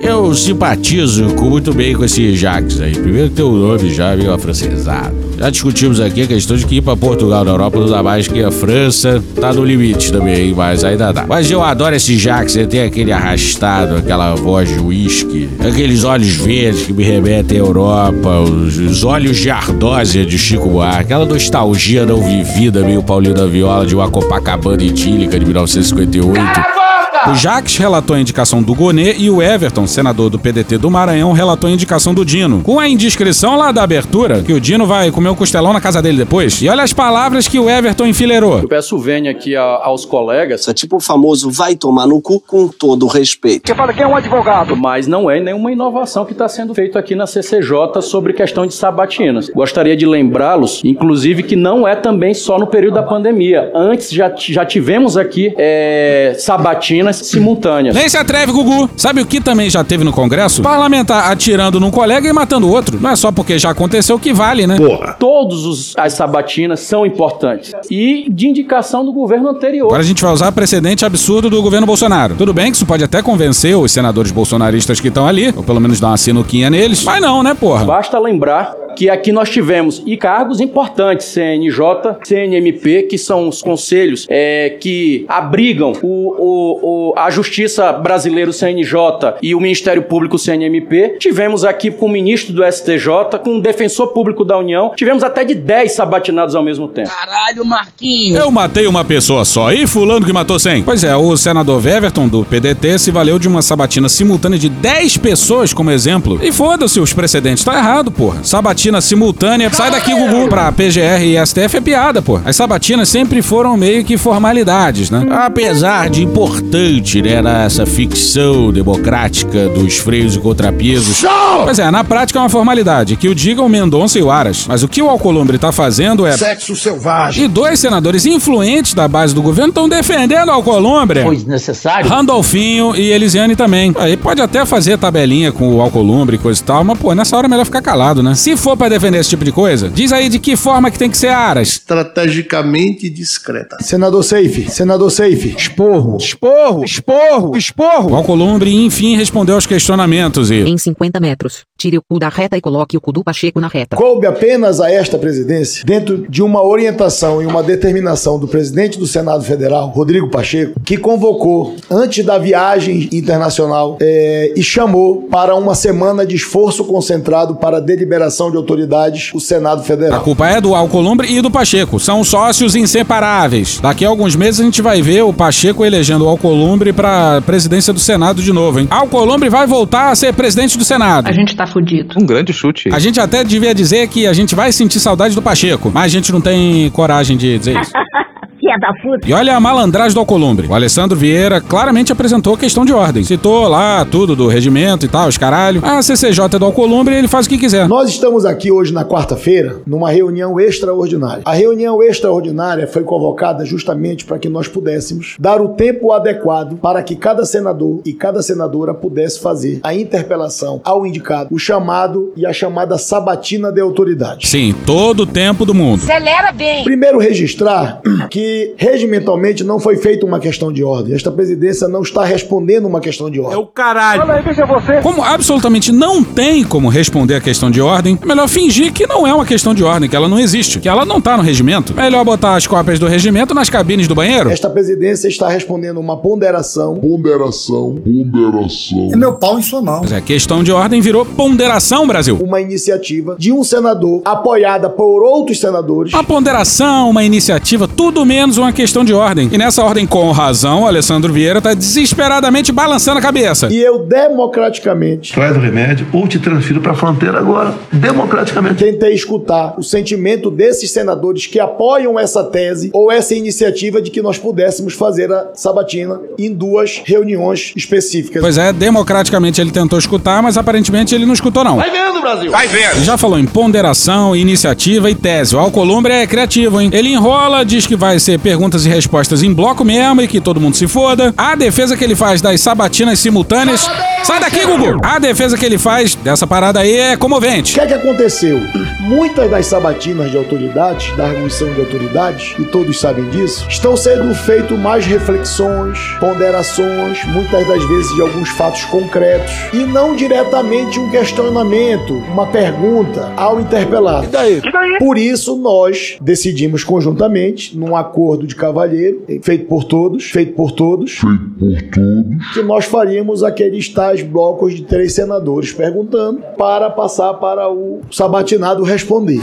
Eu simpatizo com- muito bem com esse Jacques aí. Primeiro que teu nome já veio afrancesado. Já discutimos aqui a questão de que ir pra Portugal na Europa não dá mais que a França tá no limite também, mas ainda dá. Mas eu adoro esse Jacques, ele tem aquele arrastado, aquela voz de uísque, aqueles olhos verdes que me remetem à Europa, os, os olhos de ardósia de Chico Buarque, aquela nostalgia não vivida meio Paulinho da Viola de uma Copacabana idílica de 1958. O Jacques relatou a indicação do Gonê e o Everton, senador do PDT do Maranhão, relatou a indicação do Dino. Com a indiscrição lá da abertura, que o Dino vai comer um costelão na casa dele depois. E olha as palavras que o Everton enfileirou. Eu peço vênia aqui a- aos colegas. É tipo o famoso vai tomar no cu com todo o respeito. Você fala que é um advogado. Mas não é nenhuma inovação que está sendo feita aqui na CCJ sobre questão de sabatinas. Gostaria de lembrá-los, inclusive, que não é também só no período da pandemia. Antes já, já tivemos aqui é, sabatinas simultâneas. Nem se atreve, Gugu. Sabe o que também já teve no Congresso? Parlamentar atirando num colega e matando outro. Não é só porque já aconteceu que vale, né? Todos os, as sabatinas são importantes. E de indicação do governo anterior. Agora a gente vai usar precedente absurdo do governo Bolsonaro. Tudo bem que isso pode até convencer os senadores bolsonaristas que estão ali, ou pelo menos dar uma sinuquinha neles, mas não, né, porra? Basta lembrar que aqui nós tivemos e cargos importantes, CNJ, CNMP, que são os conselhos é, que abrigam o, o- o- a Justiça Brasileira, o CNJ, e o Ministério Público, o CNMP. Tivemos aqui com o ministro do STJ, com o defensor público da União. Tivemos até de 10 sabatinados ao mesmo tempo. Caralho, Marquinhos. Eu matei uma pessoa só e fulano que matou 100. Pois é, o senador Weverton do PDT se valeu de uma sabatina simultânea de 10 pessoas como exemplo. E foda-se os precedentes, tá errado, porra. Sabatina simultânea, sai daqui, Gugu. Pra PGR e STF é piada, porra. As sabatinas sempre foram meio que formalidades, né? Apesar de importante, né, nessa ficção democrática dos freios e contrapesos. Pois é, na prática é uma formalidade, que o diga o Mendonça e o Aras. Mas o que o Alcolumbre tá fazendo é... Sexo selvagem. E dois senadores influentes da base do governo estão defendendo o Alcolumbre. Pois necessário. Randolfinho e Elisiane também. Aí pode até fazer tabelinha com o Alcolumbre e coisa e tal, mas pô, nessa hora é melhor ficar calado, né? Se for pra defender esse tipo de coisa, diz aí de que forma que tem que ser Aras. Estrategicamente discreta. Senador Safe, senador Safe. Esporro. Esporro, esporro, esporro. O Alcolumbre, enfim, respondeu aos questionamentos e... Em 50 metros, tire o cu da reta e coloque o cu do Pacheco na reta. Coube apenas a esta presidência, dentro de uma orientação e uma determinação do presidente do Senado Federal, Rodrigo Pacheco, que convocou, antes da viagem internacional, eh, e chamou para uma semana de esforço concentrado para a deliberação de autoridades o Senado A Federal. culpa é do Alcolumbre e do Pacheco. São sócios inseparáveis. Daqui a alguns meses a gente vai ver o Pacheco elegendo o Alcolumbre pra presidência do Senado de novo, hein? Alcolumbre vai voltar a ser presidente do Senado. A gente tá fudido. Um grande chute. A gente até devia dizer que a gente vai sentir saudade do Pacheco, mas a gente não tem coragem de dizer isso. Filha da puta. E olha a malandragem do Alcolumbre. O Alessandro Vieira claramente apresentou questão de ordem. Citou lá tudo do regimento e tal, os caralho. A CCJ do Alcolumbre, ele faz o que quiser. Nós estamos aqui hoje na quarta-feira numa reunião extraordinária. A reunião extraordinária foi convocada justamente para que nós pudéssemos dar o tempo adequado para que cada senador e cada senadora pudesse fazer a interpelação ao indicado, o chamado e a chamada sabatina de autoridade. Sim, todo o tempo do mundo. Acelera bem. Primeiro registrar que regimentalmente não foi feita uma questão de ordem. Esta presidência não está respondendo uma questão de ordem. É o caralho. Como absolutamente não tem como responder a questão de ordem, é melhor fingir que não é uma questão de ordem, que ela não existe, que ela não tá no regimento. Melhor botar as cópias do regimento nas cabines do banheiro. Esta presidência está respondendo uma ponderação. Ponderação, ponderação. É meu pau em sua mão. Mas é questão de ordem virou ponderação, Brasil. Uma iniciativa de um senador apoiada por outros senadores. Uma ponderação, uma iniciativa, tudo menos uma questão de ordem. E nessa ordem, com razão, o Alessandro Vieira tá desesperadamente balançando a cabeça. E eu democraticamente Traz o remédio ou te transfiro pra fronteira agora. Democraticamente. tentei escutar o sentimento desses senadores que apoiam essa tese ou essa iniciativa de que nós pudéssemos fazer a sabatina em duas reuniões específicas. Pois é, democraticamente ele tentou escutar, mas aparentemente ele não escutou, não. vendo, Brasil? Vai vendo. Ele já falou em ponderação, iniciativa e tese. O Alcolumbre é criativo, hein? Ele enrola, diz que vai ser perguntas e respostas em bloco mesmo e que todo mundo se foda. A defesa que ele faz das sabatinas simultâneas. Sai daqui, Gugu! A defesa que ele faz dessa parada aí é O comovente. que é que aconteceu? Muitas das sabatinas de autoridades, da arguição de autoridades, e todos sabem disso, estão sendo feito mais reflexões, ponderações, muitas das vezes de alguns fatos concretos, e não diretamente um questionamento, uma pergunta ao interpelado. Por isso, nós decidimos conjuntamente, num acordo de cavalheiro, feito por todos, feito por todos, que nós faríamos aqueles tais blocos de três senadores perguntando para passar para o sabatinado responder.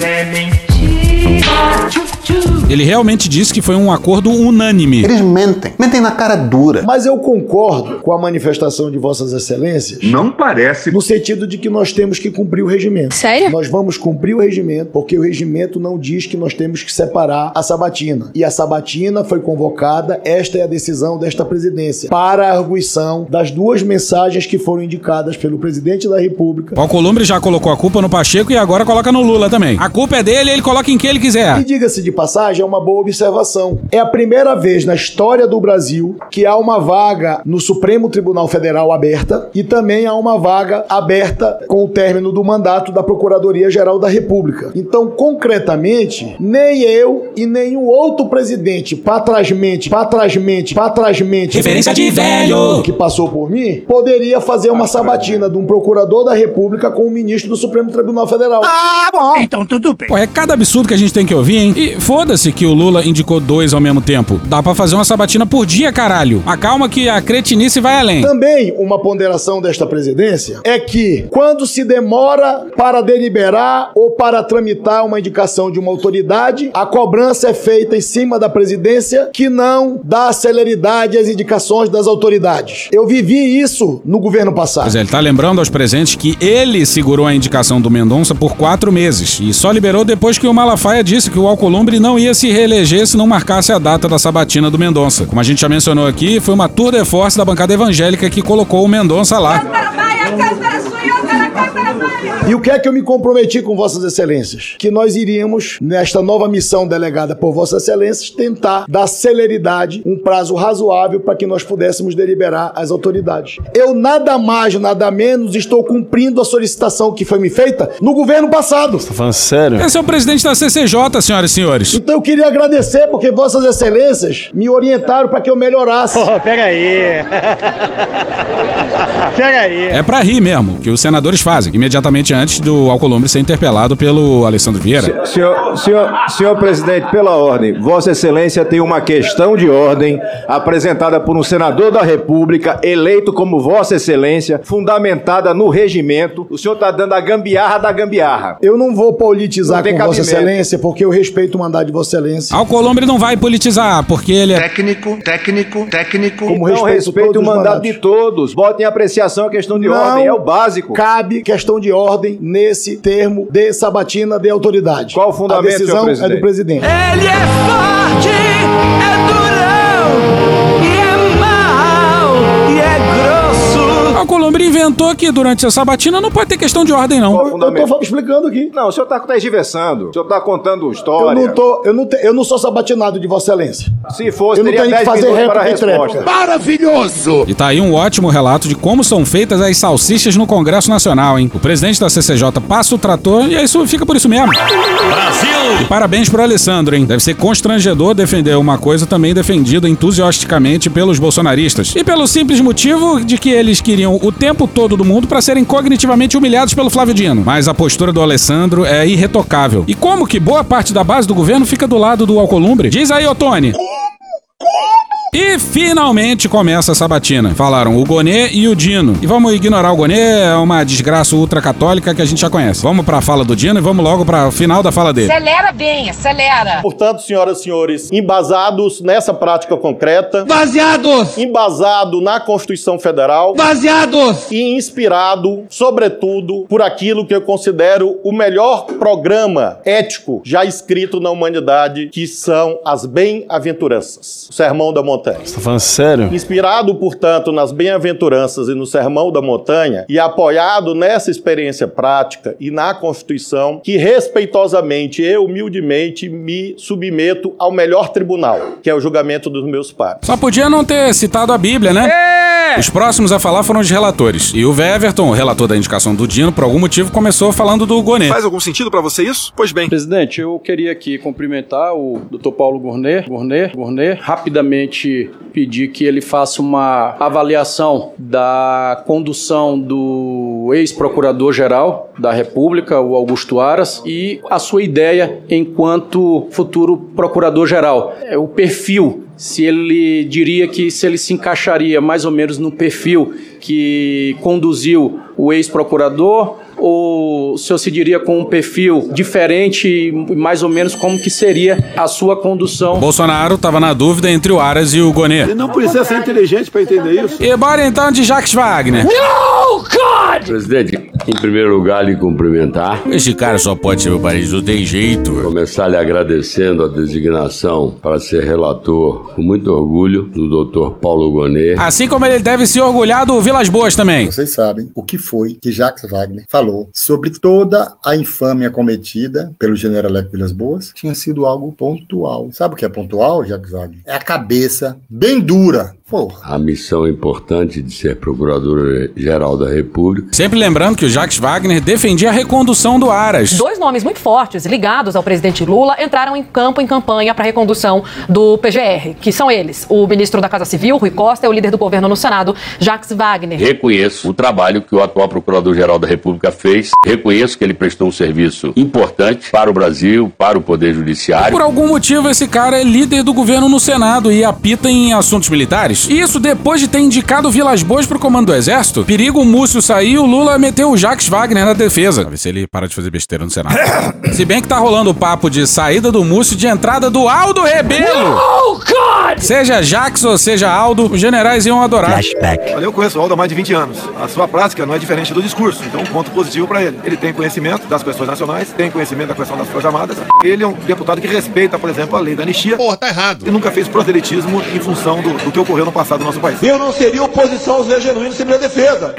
Ele realmente disse que foi um acordo unânime. Eles mentem. Mentem na cara dura. Mas eu concordo com a manifestação de Vossas Excelências. Não parece. No sentido de que nós temos que cumprir o regimento. Sério? Nós vamos cumprir o regimento, porque o regimento não diz que nós temos que separar a sabatina. E a sabatina foi convocada, esta é a decisão desta presidência, para a arguição das duas mensagens que foram indicadas pelo presidente da República. O Alcolumbre já colocou a culpa no Pacheco e agora coloca no Lula também. A culpa é dele, ele coloca em quem ele quiser. E diga-se de passagem, é uma boa observação. É a primeira vez na história do Brasil que há uma vaga no Supremo Tribunal Federal aberta e também há uma vaga aberta com o término do mandato da Procuradoria-Geral da República. Então, concretamente, nem eu e nenhum outro presidente patrasmente, patrasmente, patrasmente, Referência de velho. que passou por mim, poderia fazer uma sabatina de um procurador da República com o ministro do Supremo Tribunal Federal. Ah, bom. Então tudo bem. Pô, é cada absurdo que a gente tem que ouvir, hein? E foda-se que o Lula indicou dois ao mesmo tempo. Dá pra fazer uma sabatina por dia, caralho. Acalma que a cretinice vai além. Também uma ponderação desta presidência é que quando se demora para deliberar ou para tramitar uma indicação de uma autoridade, a cobrança é feita em cima da presidência que não dá celeridade às indicações das autoridades. Eu vivi isso no governo passado. Pois é, ele tá lembrando aos presentes que ele segurou a indicação do Mendonça por quatro meses e só liberou depois que o Malafaia disse que o Alcolumbre não ia se reeleger se não marcasse a data da sabatina do Mendonça. Como a gente já mencionou aqui, foi uma tour de force da bancada evangélica que colocou o Mendonça lá. E o que é que eu me comprometi com Vossas Excelências? Que nós iríamos, nesta nova missão delegada por Vossas Excelências, tentar dar celeridade, um prazo razoável para que nós pudéssemos deliberar as autoridades. Eu nada mais, nada menos estou cumprindo a solicitação que foi me feita no governo passado. Tá falando sério? Esse é o presidente da CCJ, senhoras e senhores. Então eu queria agradecer porque Vossas Excelências me orientaram para que eu melhorasse. pega aí. pega aí. É pra rir mesmo, que os senadores fazem. Imediatamente antes do Alcolumbre ser interpelado pelo Alessandro Vieira. Senhor, senhor, senhor presidente, pela ordem, Vossa Excelência tem uma questão de ordem apresentada por um senador da República, eleito como Vossa Excelência, fundamentada no regimento. O senhor está dando a gambiarra da gambiarra. Eu não vou politizar Não com Vossa. Excelência, porque eu respeito o mandato de Vossa Excelência. Alcolumbre não vai politizar, porque ele é. Técnico, técnico, técnico. Como Não respeito respeito todos o mandato de todos. Botem em apreciação a questão de Não ordem, é o básico. Cabe questão de ordem nesse termo de sabatina de autoridade. Qual o fundamento, A decisão é do presidente. Ele é forte, é durão, grosso. Alcolumbre inventou que durante a sabatina não pode ter questão de ordem, não. Eu tô fa- explicando aqui. Não, o senhor está tergiversando. O senhor está contando Eu história. não, tô, eu, não te- eu não sou sabatinado de Vossa Excelência. Se fosse, Eu não teria tenho que 10 fazer a réplica e tréplica. Maravilhoso! E tá aí um ótimo relato de como são feitas as salsichas no Congresso Nacional, hein? O presidente da CCJ passa o trator e isso fica por isso mesmo. Brasil! E parabéns pro Alessandro, hein? Deve ser constrangedor defender uma coisa também defendida entusiasticamente pelos bolsonaristas. E pelo simples motivo de que eles queriam o tempo todo do mundo para serem cognitivamente humilhados pelo Flávio Dino. Mas a postura do Alessandro é irretocável. E como que boa parte da base do governo fica do lado do Alcolumbre? Diz aí, Otone. E finalmente começa a sabatina. Falaram o Gonê e o Dino. E vamos ignorar o Gonê, é uma desgraça ultracatólica que a gente já conhece. Vamos pra fala do Dino e vamos logo pra final da fala dele. Acelera bem, acelera. Portanto, senhoras e senhores, embasados nessa prática concreta, Baseados, embasado na Constituição Federal baseados. e inspirado, sobretudo, por aquilo que eu considero o melhor programa ético já escrito na humanidade, que são as bem-aventuranças. O Sermão da Montanha. Você tá falando sério? Inspirado, portanto, nas bem-aventuranças e no Sermão da Montanha, e apoiado nessa experiência prática e na Constituição, que respeitosamente e humildemente me submeto ao melhor tribunal, que é o julgamento dos meus pares. Só podia não ter citado a Bíblia, né? É. Os próximos a falar foram os relatores. E o Weverton, o relator da indicação do Dino, por algum motivo começou falando do Gonê. Faz algum sentido pra você isso? Pois bem. Presidente, eu queria aqui cumprimentar o Dr. Paulo Gournet, Gournet, Gournet, rapidamente pedir que ele faça uma avaliação da condução do ex-procurador-geral da República, o Augusto Aras, e a sua ideia enquanto futuro procurador-geral. É, o perfil, se ele diria que se ele se encaixaria mais ou menos no perfil que conduziu o ex-procurador, ou o senhor se diria com um perfil diferente e mais ou menos como que seria a sua condução? Bolsonaro estava na dúvida entre o Aras e o Gonê. Ele não precisa ser inteligente pra entender isso. E bora então de Jacques Wagner. No, God! Presidente, em primeiro lugar, lhe cumprimentar. Esse cara só pode ser meu parente, não tem jeito. Começar lhe agradecendo a designação para ser relator, com muito orgulho, do Dr. Paulo Gonet. Assim como ele deve se orgulhar do Vilas Boas também. Vocês sabem o que foi que Jacques Wagner falou sobre toda a infâmia cometida pelo general Vilas Boas. Tinha sido algo pontual. Sabe o que é pontual, Jacques Wagner? É a cabeça bem dura. Porra. A missão importante de ser Procurador-Geral da República. Sempre lembrando que o Jacques Wagner defendia a recondução do Aras. Dois nomes muito fortes, ligados ao presidente Lula, entraram em campo em campanha para a recondução do PGR, que são eles: o ministro da Casa Civil, Rui Costa, e o líder do governo no Senado, Jacques Wagner. Reconheço o trabalho que o atual Procurador-Geral da República fez. Reconheço que ele prestou um serviço importante para o Brasil, para o Poder Judiciário. Por algum motivo, esse cara é líder do governo no Senado e apita em assuntos militares. Isso depois de ter indicado Vilas Boas pro comando do Exército. Perigo o Múcio sair, o Lula meteu o Jacques Wagner na defesa. Pra ver se ele para de fazer besteira no Senado. se bem que tá rolando o papo de saída do Múcio e de entrada do Aldo Rebelo. No, God! Seja Jacques ou seja Aldo, os generais iam adorar. Olha, eu conheço o Aldo há mais de 20 anos. A sua prática não é diferente do discurso, então um ponto positivo para ele. Ele tem conhecimento das questões nacionais, tem conhecimento da questão das Forças Armadas. Ele é um deputado que respeita, por exemplo, a lei da anistia. Porra, tá errado. E nunca fez proselitismo em função do, do que ocorreu no passado no nosso país. Eu não seria oposição aos leis genuínos sem minha defesa.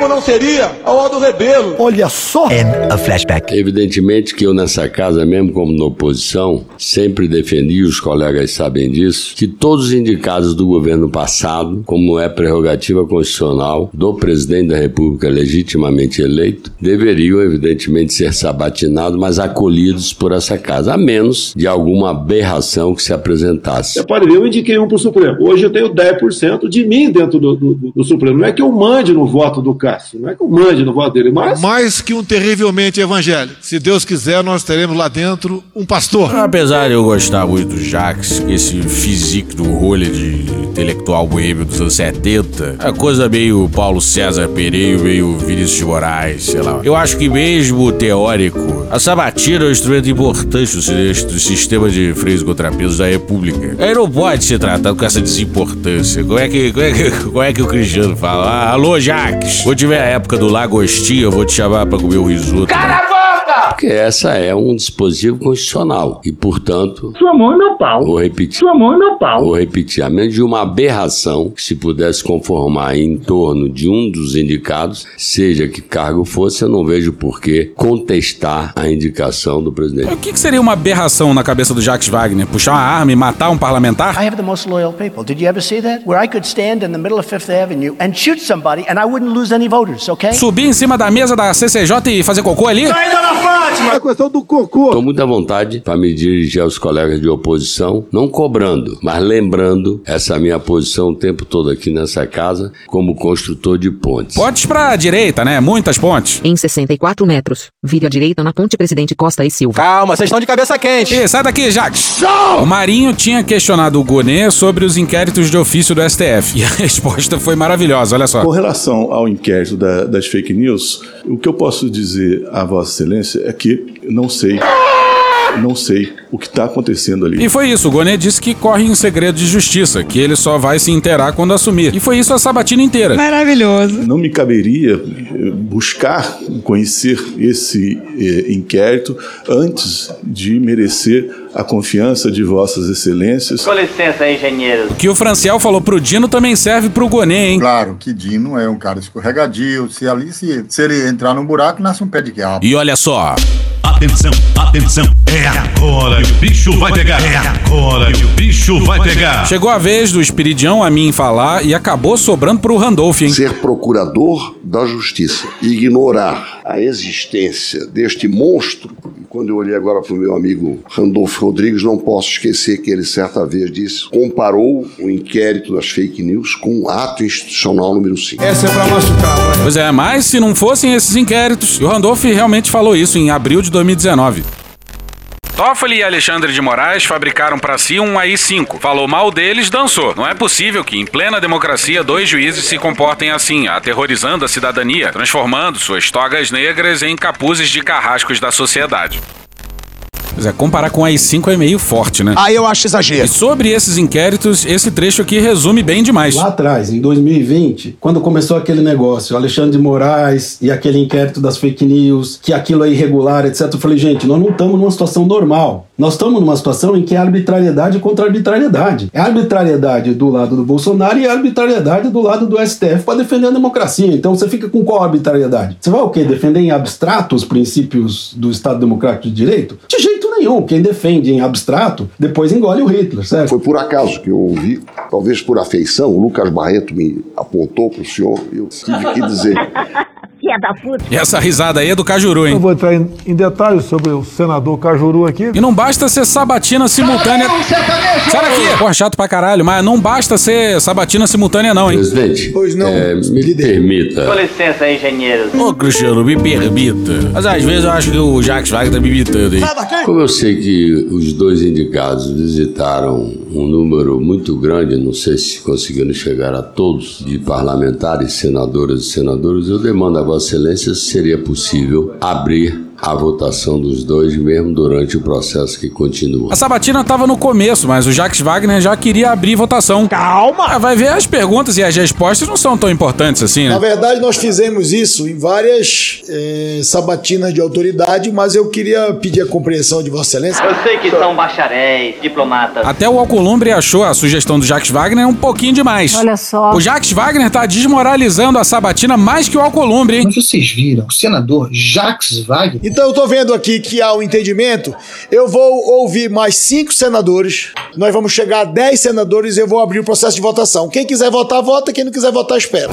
Como não seria ao Aldo Rebelo. Olha só. a flashback. Evidentemente que eu nessa casa, mesmo como na oposição, sempre defendi, os colegas sabem disso, que todos os indicados do governo passado, como é prerrogativa constitucional do presidente da República legitimamente eleito, deveriam evidentemente ser sabatinados, mas acolhidos por essa casa, a menos de alguma aberração que se apresentasse. Você pode ver, eu indiquei um para o Supremo. Hoje eu tenho 10% de mim dentro do, do, do Supremo. Não é que eu mande no voto do cara. Não é que eu mande no voto dele, mas. Mais que um terrivelmente evangélico. Se Deus quiser, nós teremos lá dentro um pastor. Apesar de eu gostar muito do Jax, esse físico do rolê de intelectual boêmio dos anos 70, a coisa meio Paulo César Pereira, meio Vinícius de Moraes, sei lá. Eu acho que mesmo teórico, a sabatina é um instrumento importante do sistema de freios e contrapesos da República. Aí não pode ser tratado com essa desimportância. Como é que, como é que, como é que o Cristiano fala? Ah, alô, Jax! Quando tiver a época do Lagostinho, eu vou te chamar pra comer o risoto. Cala a boca! Porque essa é um dispositivo constitucional e, portanto, Sua mão é meu pau. vou repetir. Sua mão é meu pau. Vou repetir, a menos de uma aberração que se pudesse conformar em torno de um dos indicados, seja que cargo fosse, eu não vejo por que contestar a indicação do presidente. O que, que seria uma aberração na cabeça do Jacques Wagner? Puxar uma arma e matar um parlamentar? I have the most loyal people. Did you ever see that? Where I could stand in the middle of Fifth Avenue and shoot somebody and I wouldn't lose any voters, okay? Subir em cima da mesa da CCJ e fazer cocô ali? É a questão do cocô. Estou muito à vontade para me dirigir aos colegas de oposição, não cobrando, mas lembrando essa minha posição o tempo todo aqui nessa casa como construtor de pontes. Pontes pra direita, né? Muitas pontes. Em 64 metros, vire à direita na ponte Presidente Costa e Silva. Calma, vocês estão de cabeça quente. Ih, sai daqui, Jacques. O Marinho tinha questionado o Gonê sobre os inquéritos de ofício do STF. E a resposta foi maravilhosa, olha só. Com relação ao inquérito da- das fake news, o que eu posso dizer a Vossa Excelência é que não sei, não sei o que está acontecendo ali. E foi isso, o Gonê disse que corre em segredo de justiça, que ele só vai se inteirar quando assumir. E foi isso a sabatina inteira. Maravilhoso. Não me caberia eh, buscar conhecer esse eh, inquérito antes de merecer a confiança de Vossas Excelências. Com licença, engenheiro. O que o Franciel falou pro Dino também serve pro Gonê, hein? Claro que Dino é um cara escorregadio. Se ali, se, se ele entrar num buraco, nasce um pé de quiabo. E olha só. Atenção, atenção, é agora que o bicho vai pegar. É agora que o bicho vai pegar. Chegou a vez do Espiridião a mim falar e acabou sobrando pro Randolph, hein? Ser procurador da justiça ignorar a existência deste monstro. E quando eu olhei agora para o meu amigo Randolfo Rodrigues, não posso esquecer que ele certa vez disse, comparou o inquérito das fake news com o ato institucional número 5. Essa é pra machucar, né? Pois é, mas se não fossem esses inquéritos, e o Randolph realmente falou isso em abril de 2019. Toffoli e Alexandre de Moraes fabricaram para si um AI-5. Falou mal deles, dançou. Não é possível que, em plena democracia, dois juízes se comportem assim, aterrorizando a cidadania, transformando suas togas negras em capuzes de carrascos da sociedade. Pois é, comparar com o AI-5 é meio forte, né? Aí eu acho exagero. E sobre esses inquéritos, esse trecho aqui resume bem demais. Lá atrás, em 2020, quando começou aquele negócio, Alexandre de Moraes e aquele inquérito das fake news, que aquilo é irregular, etc. Eu falei, gente, nós não estamos numa situação normal. Nós estamos numa situação em que é arbitrariedade contra arbitrariedade. É arbitrariedade do lado do Bolsonaro e arbitrariedade do lado do STF para defender a democracia. Então você fica com qual arbitrariedade? Você vai o quê? Defender em abstrato os princípios do Estado Democrático de Direito? De jeito nenhum. Quem defende em abstrato, depois engole o Hitler, certo? Foi por acaso que eu ouvi, talvez por afeição, o Lucas Barreto me apontou para o senhor e eu tive que dizer. Filha da puta. E essa risada aí é do Cajuru, hein? Eu vou entrar em, em detalhes sobre o senador Cajuru aqui. E não basta ser sabatina simultânea. Sai daqui! Pô, chato pra caralho, mas não basta ser sabatina simultânea, não, hein? Presidente, Pois não. é, me permita. Com licença, engenheiro. Ô, Cristiano, me permita. Mas às vezes eu acho que o Jacques Wagner tá me imitando, hein? Como eu sei que os dois indicados visitaram um número muito grande, não sei se conseguiram chegar a todos, de parlamentares, senadoras e senadores, eu demando a Vossa Excelência se seria possível abrir a votação dos dois, mesmo durante o processo que continua. A sabatina tava no começo, mas o Jacques Wagner já queria abrir votação. Calma! vai ver as perguntas e as respostas não são tão importantes assim, Na né? verdade, nós fizemos isso em várias eh, sabatinas de autoridade, mas eu queria pedir a compreensão de Vossa Excelência. Eu sei que são bacharéis, diplomatas. Até o Alcolumbre achou a sugestão do Jacques Wagner um pouquinho demais. Olha só. O Jacques Wagner tá desmoralizando a sabatina mais que o Alcolumbre, hein? Mas vocês viram, o senador Jacques Wagner. Então eu tô vendo aqui que há um entendimento. Eu vou ouvir mais cinco senadores. Nós vamos chegar a dez senadores e eu vou abrir o processo de votação. Quem quiser votar, vota. Quem não quiser votar, espera.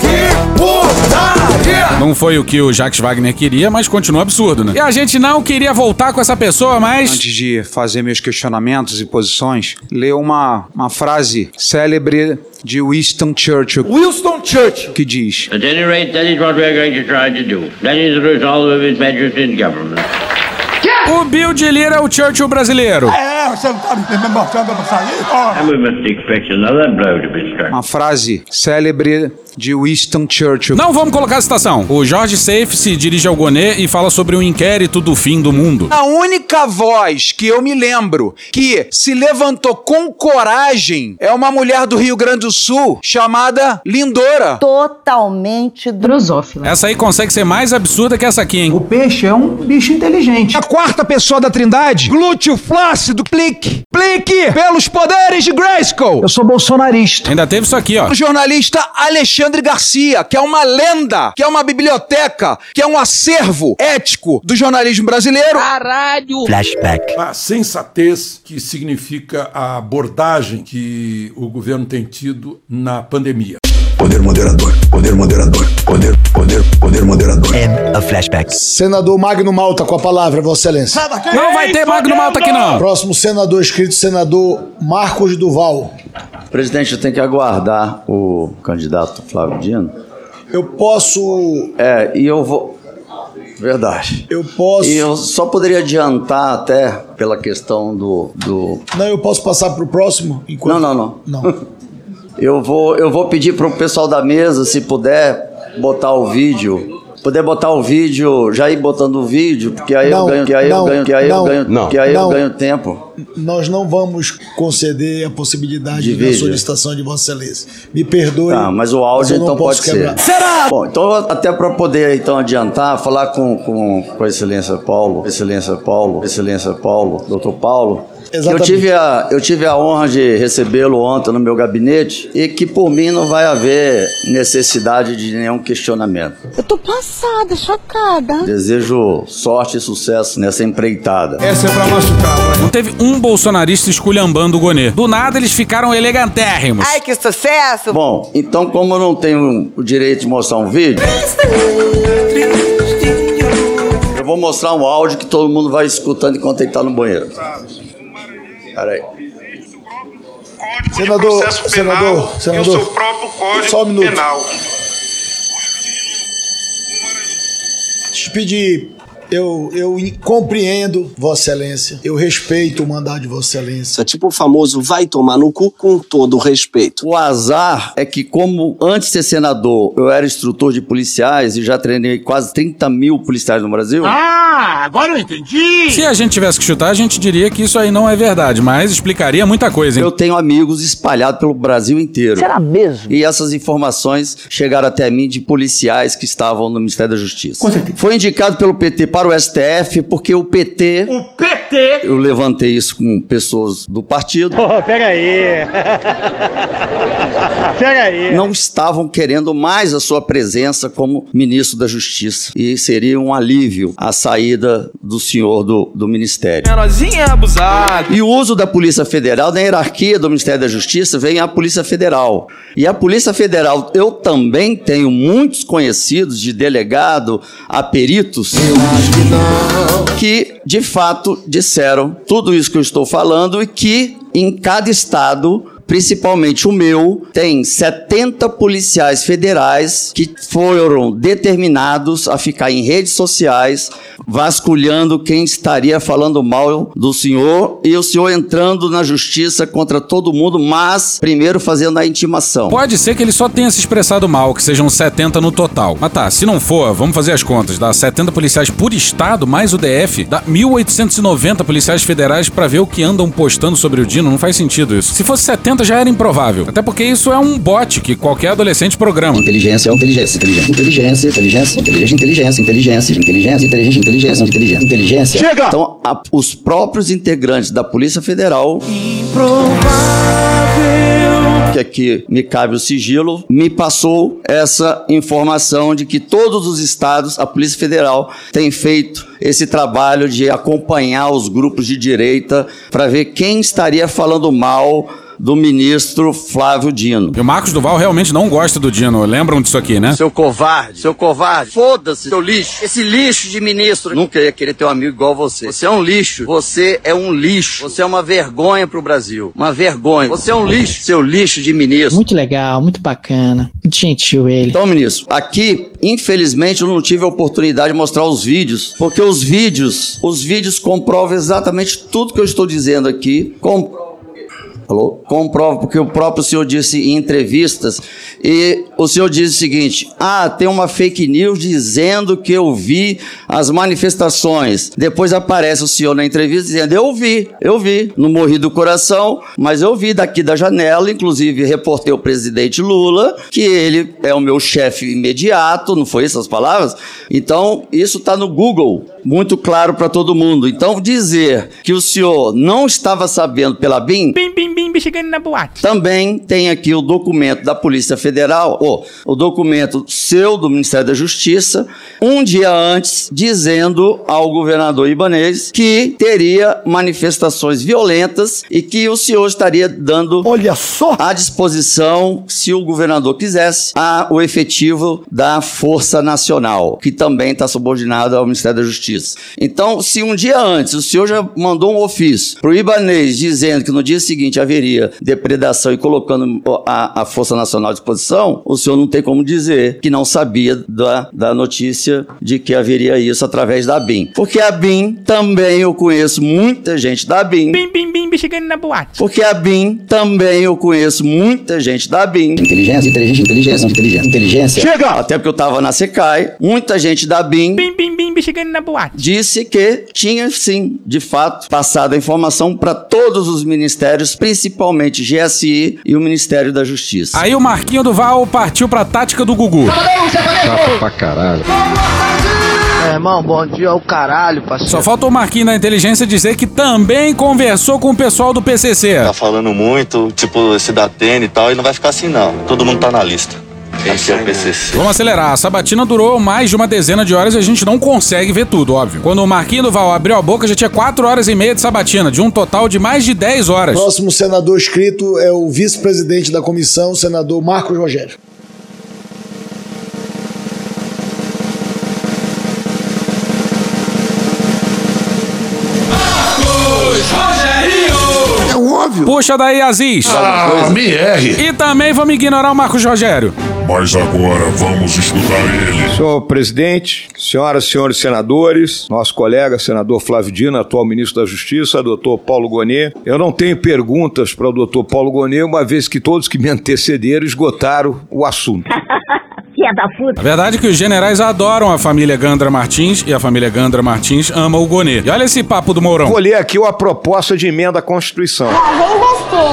Não foi o que o Jacques Wagner queria, mas continua absurdo, né? E a gente não queria voltar com essa pessoa, mas. Antes de fazer meus questionamentos e posições, ler uma, uma frase célebre de Winston Churchill. Winston Churchill. Que diz: At any rate, that is what we are going to try to do. That is the resolve of His Majesty's government. O Bill de Lira é o Churchill brasileiro. É, tá be struck. Uma frase célebre de Winston Churchill. Não vamos colocar a citação. O Jorge Safe se dirige ao Gonet e fala sobre o inquérito do fim do mundo. A única voz que eu me lembro que se levantou com coragem é uma mulher do Rio Grande do Sul chamada Lindora. Totalmente drosófila. Essa aí consegue ser mais absurda que essa aqui, hein? O peixe é um bicho inteligente. A quarta pessoa da trindade, glúteo flácido, plique, plique, pelos poderes de Grayskull. Eu sou bolsonarista. Ainda teve isso aqui, ó. O jornalista Alexandre Garcia, que é uma lenda, que é uma biblioteca, que é um acervo ético do jornalismo brasileiro. Caralho! Flashback. A sensatez que significa a abordagem que o governo tem tido na pandemia. Poder moderador, poder moderador, poder, poder, poder moderador. A flashback. Senador Magno Malta com a palavra, Vossa Excelência. Não vai ter Magno Malta aqui, não. Próximo senador escrito, senador Marcos Duval. Presidente, tem que aguardar o candidato Flávio Dino. Eu posso. É, e eu vou. Verdade. Eu posso. E eu só poderia adiantar até pela questão do. do... Não, eu posso passar pro próximo? Enquanto... Não, não, não. Não. Eu vou, eu vou pedir para o pessoal da mesa, se puder, botar o vídeo. Poder botar o vídeo, já ir botando o vídeo, porque aí Não, eu ganho, que aí não, eu ganho, que aí não, eu ganho, não, que aí não. eu ganho tempo. Nós não vamos conceder a possibilidade De da vídeo. solicitação de Vossa Excelência. Me perdoe. Tá, mas o mas áudio não então pode quebrar. ser. Bom, então até para poder então adiantar, falar com, com, com a Excelência Paulo, Excelência Paulo, Excelência Paulo, Dr. Paulo. Eu Exatamente. tive, a, eu tive a honra de recebê-lo ontem no meu gabinete e que por mim não vai haver necessidade de nenhum questionamento. Eu tô passada, chocada. Desejo sorte e sucesso nessa empreitada. Essa é pra machucar. Não teve um bolsonarista esculhambando o Gonet. Do nada eles ficaram elegantérrimos. Ai, que sucesso! Bom, então como eu não tenho o direito de mostrar um vídeo, eu vou mostrar um áudio que todo mundo vai escutando enquanto ele tá no banheiro. Peraí. Senador, senador, senador. próprio Código Só um minuto. Penal. Deixa eu pedir. Eu, eu compreendo, Vossa Excelência. Eu respeito o mandato de Vossa Excelência. É tipo o famoso vai tomar no cu com todo o respeito. O azar é que, como antes de ser senador, eu era instrutor de policiais e já treinei quase 30 mil policiais no Brasil. Ah, agora eu entendi! Se a gente tivesse que chutar, a gente diria que isso aí não é verdade, mas explicaria muita coisa, hein? Eu tenho amigos espalhados pelo Brasil inteiro. Será mesmo? E essas informações chegaram até mim de policiais que estavam no Ministério da Justiça. Foi indicado pelo PT para o STF porque o PT. O PT! Eu levantei isso com pessoas do partido. Oh, pega aí! pega aí! Não estavam querendo mais a sua presença como ministro da Justiça. E seria um alívio a saída do senhor do, do Ministério. Menorzinho é abusado! E o uso da Polícia Federal, da hierarquia do Ministério da Justiça, vem a Polícia Federal. E a Polícia Federal, eu também tenho muitos conhecidos de delegado a peritos que, de fato, disseram tudo isso que eu estou falando e que em cada estado principalmente o meu, tem 70 policiais federais que foram determinados a ficar em redes sociais vasculhando quem estaria falando mal do senhor e o senhor entrando na justiça contra todo mundo, mas primeiro fazendo a intimação. Pode ser que ele só tenha se expressado mal, que sejam 70 no total. Mas tá, se não for, vamos fazer as contas. Dá 70 policiais por estado, mais o DF, dá 1.890 policiais federais pra ver o que andam postando sobre o Dino. Não faz sentido isso. Se fosse 70, já era improvável. Até porque isso é um bot que qualquer adolescente programa. Inteligência, inteligência, inteligência, inteligência, inteligência, inteligência, inteligência, inteligência, inteligência, inteligência, inteligência, inteligência, inteligência. Chega! Então, a- os próprios integrantes da Polícia Federal que aqui me cabe o sigilo, me passou essa informação de que todos os estados, a Polícia Federal tem feito esse trabalho de acompanhar os grupos de direita para ver quem estaria falando mal do ministro Flávio Dino. E o Marcos Duval realmente não gosta do Dino. Lembram disso aqui, né? Seu covarde, seu covarde, foda-se, seu lixo. Esse lixo de ministro. Nunca ia querer ter um amigo igual você. Você é um lixo. Você é um lixo. Você é uma vergonha pro Brasil. Uma vergonha. Você é um lixo, seu lixo de ministro. Muito legal, muito bacana. Muito gentil ele. Então, ministro, aqui, infelizmente, eu não tive a oportunidade de mostrar os vídeos, porque os vídeos, os vídeos comprovam exatamente tudo que eu estou dizendo aqui. Com... Alô? Comprova, porque o próprio senhor disse em entrevistas, e o senhor diz o seguinte: ah, tem uma fake news dizendo que eu vi as manifestações. Depois aparece o senhor na entrevista dizendo: eu vi, eu vi. Não morri do coração, mas eu vi daqui da janela, inclusive reportei o presidente Lula, que ele é o meu chefe imediato, não foi essas palavras? Então, isso está no Google, muito claro para todo mundo. Então, dizer que o senhor não estava sabendo pela BIM. Bim, bim, bim, chegando na boate. Também tem aqui o documento da Polícia Federal, ou o documento seu do Ministério da Justiça, um dia antes, dizendo ao governador Ibanez que teria manifestações violentas e que o senhor estaria dando Olha só! à disposição, se o governador quisesse, a, o efetivo da Força Nacional, que também está subordinado ao Ministério da Justiça. Então, se um dia antes o senhor já mandou um ofício para o Ibanez dizendo que no dia seguinte haveria depredação e colocando a, a Força Nacional à disposição, o senhor não tem como dizer que não sabia da, da notícia de que haveria isso através da BIM. Porque a BIM também eu conheço muita gente da BIM. Bim, bim, bim, chegando na boate. Porque a BIM também eu conheço muita gente da BIM. Inteligência, inteligência, inteligência, inteligência. Inteligência. Chega! Até porque eu tava na SECAI, muita gente da BIM Bim, bim, bim, chegando na boate. disse que tinha sim, de fato, passado a informação para todos os ministérios, principalmente GSI e o Ministério da Justiça. Aí o Marquinho Duval partiu pra tática do Gugu. Chato pra caralho. É, irmão, bom dia ao caralho, parceiro. Só falta o Marquinho da inteligência dizer que também conversou com o pessoal do PCC. Tá falando muito, tipo, esse da Atene e tal, e não vai ficar assim não. Todo mundo tá na lista. Esse é o PCC. Vamos acelerar. A sabatina durou mais de uma dezena de horas e a gente não consegue ver tudo, óbvio. Quando o Marquinho Duval abriu a boca, já tinha 4 horas e meia de sabatina, de um total de mais de 10 horas. Próximo senador escrito é o vice-presidente da comissão, o senador Marcos Rogério. Puxa daí, Aziz. Ah, me erre. E também vamos ignorar o Marcos Rogério. Mas agora vamos escutar ele. Senhor presidente, senhoras e senhores senadores, nosso colega senador Flávio Dino, atual ministro da Justiça, doutor Paulo Gonet. Eu não tenho perguntas para o doutor Paulo Gonet, uma vez que todos que me antecederam esgotaram o assunto. Filha da puta. A verdade é que os generais adoram a família Gandra Martins e a família Gandra Martins ama o Gonê. E olha esse papo do Mourão. Vou ler aqui uma proposta de emenda à Constituição.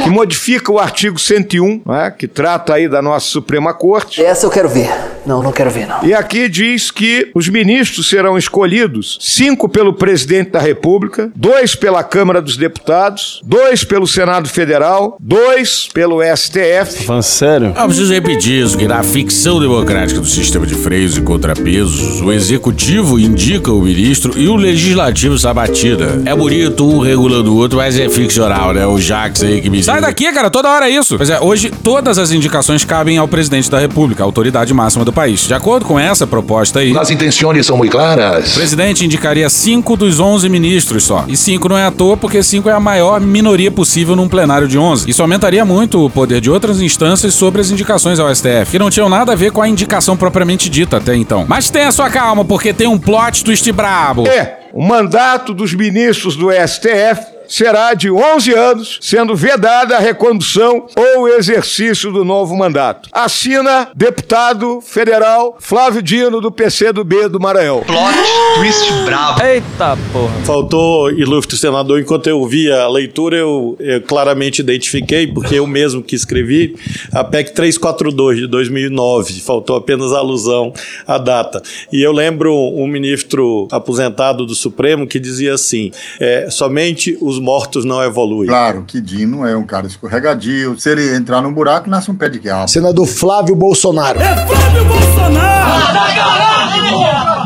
Que modifica o artigo 101, né, que trata aí da nossa Suprema Corte. Essa eu quero ver. Não, não quero ver, não. E aqui diz que os ministros serão escolhidos: cinco pelo presidente da República, dois pela Câmara dos Deputados, dois pelo Senado Federal, dois pelo STF. Falando sério? Ah, preciso repetir isso, que na ficção democrática do sistema de freios e contrapesos, o executivo indica o ministro e o legislativo sabatida. É bonito um regulando o outro, mas é ficcional, né? O Jax aí que me Sai daqui, cara, toda hora é isso. Pois é, hoje todas as indicações cabem ao presidente da República, a autoridade máxima do país. De acordo com essa proposta aí, As intenções são muito claras. o presidente indicaria cinco dos 11 ministros só. E cinco não é à toa, porque cinco é a maior minoria possível num plenário de 11. Isso aumentaria muito o poder de outras instâncias sobre as indicações ao STF, que não tinham nada a ver com a indicação propriamente dita até então. Mas tenha sua calma, porque tem um plot twist brabo. É, o mandato dos ministros do STF será de 11 anos, sendo vedada a recondução ou exercício do novo mandato. Assina deputado federal Flávio Dino, do PCdoB do Maranhão. Plot twist bravo. Eita porra. Faltou, ilustre senador, enquanto eu via a leitura, eu, eu claramente identifiquei, porque eu mesmo que escrevi, a PEC 342 de 2009. Faltou apenas a alusão à data. E eu lembro um ministro aposentado do Supremo que dizia assim: é, somente os os mortos não evoluem. Claro que Dino é um cara escorregadio. Se ele entrar num buraco, nasce um pé de quiabo. Senador Flávio Bolsonaro. Flávio Bolsonaro!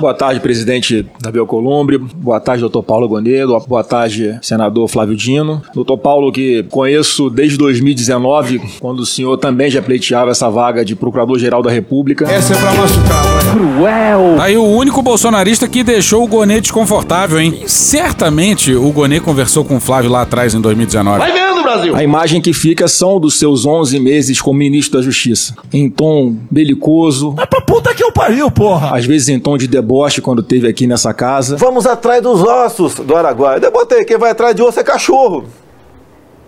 Boa tarde, presidente Davi Alcolumbre. Boa tarde, doutor Paulo Gonedo. Boa tarde, senador Flávio Dino. Doutor Paulo, que conheço desde 2019, quando o senhor também já pleiteava essa vaga de Procurador-Geral da República. Essa é pra machucar, vai. Cruel! Aí o único bolsonarista que deixou o Gonê desconfortável, hein? E certamente o Gonê conversou com o Flávio lá atrás em 2019. Vai vendo, Brasil! A imagem que fica são dos seus 11 meses como ministro da Justiça. Em tom belicoso. Mas pra puta que eu pariu, porra! Às vezes em tom de deboche quando teve aqui nessa casa. Vamos atrás dos ossos do Araguaia. Eu botei, quem vai atrás de osso é cachorro.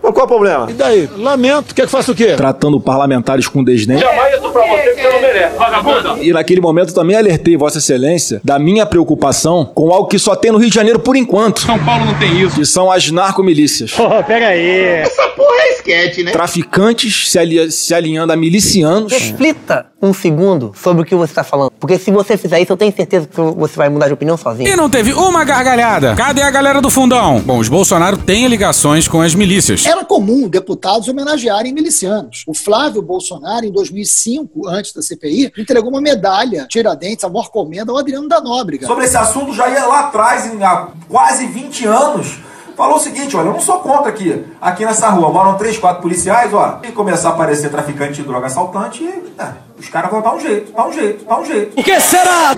Mas qual é o problema? E daí? Lamento, quer que faça o quê? Tratando parlamentares com desdém. Jamais isso pra você que você não merece, vagabunda! E naquele momento também alertei Vossa Excelência da minha preocupação com algo que só tem no Rio de Janeiro por enquanto. São Paulo não tem isso. Que são as narcomilícias. Porra, pega aí. Essa porra é esquete, né? Traficantes se, ali- se alinhando a milicianos. Reflita um segundo sobre o que você está falando. Porque se você fizer isso, eu tenho certeza que você vai mudar de opinião sozinho. E não teve uma gargalhada. Cadê a galera do fundão? Bom, os Bolsonaro têm ligações com as milícias. Era comum deputados homenagearem milicianos. O Flávio Bolsonaro, em 2005, antes da CPI, entregou uma medalha Tiradentes, a maior comenda, ao Adriano da Nóbrega. Sobre esse assunto, já ia lá atrás, há quase 20 anos, falou o seguinte, olha, eu não sou contra aqui, aqui nessa rua, moram três, quatro policiais, ó, e começar a aparecer traficante de droga assaltante, e, é, os caras vão dar um jeito, dá um jeito, dá um jeito. O que será?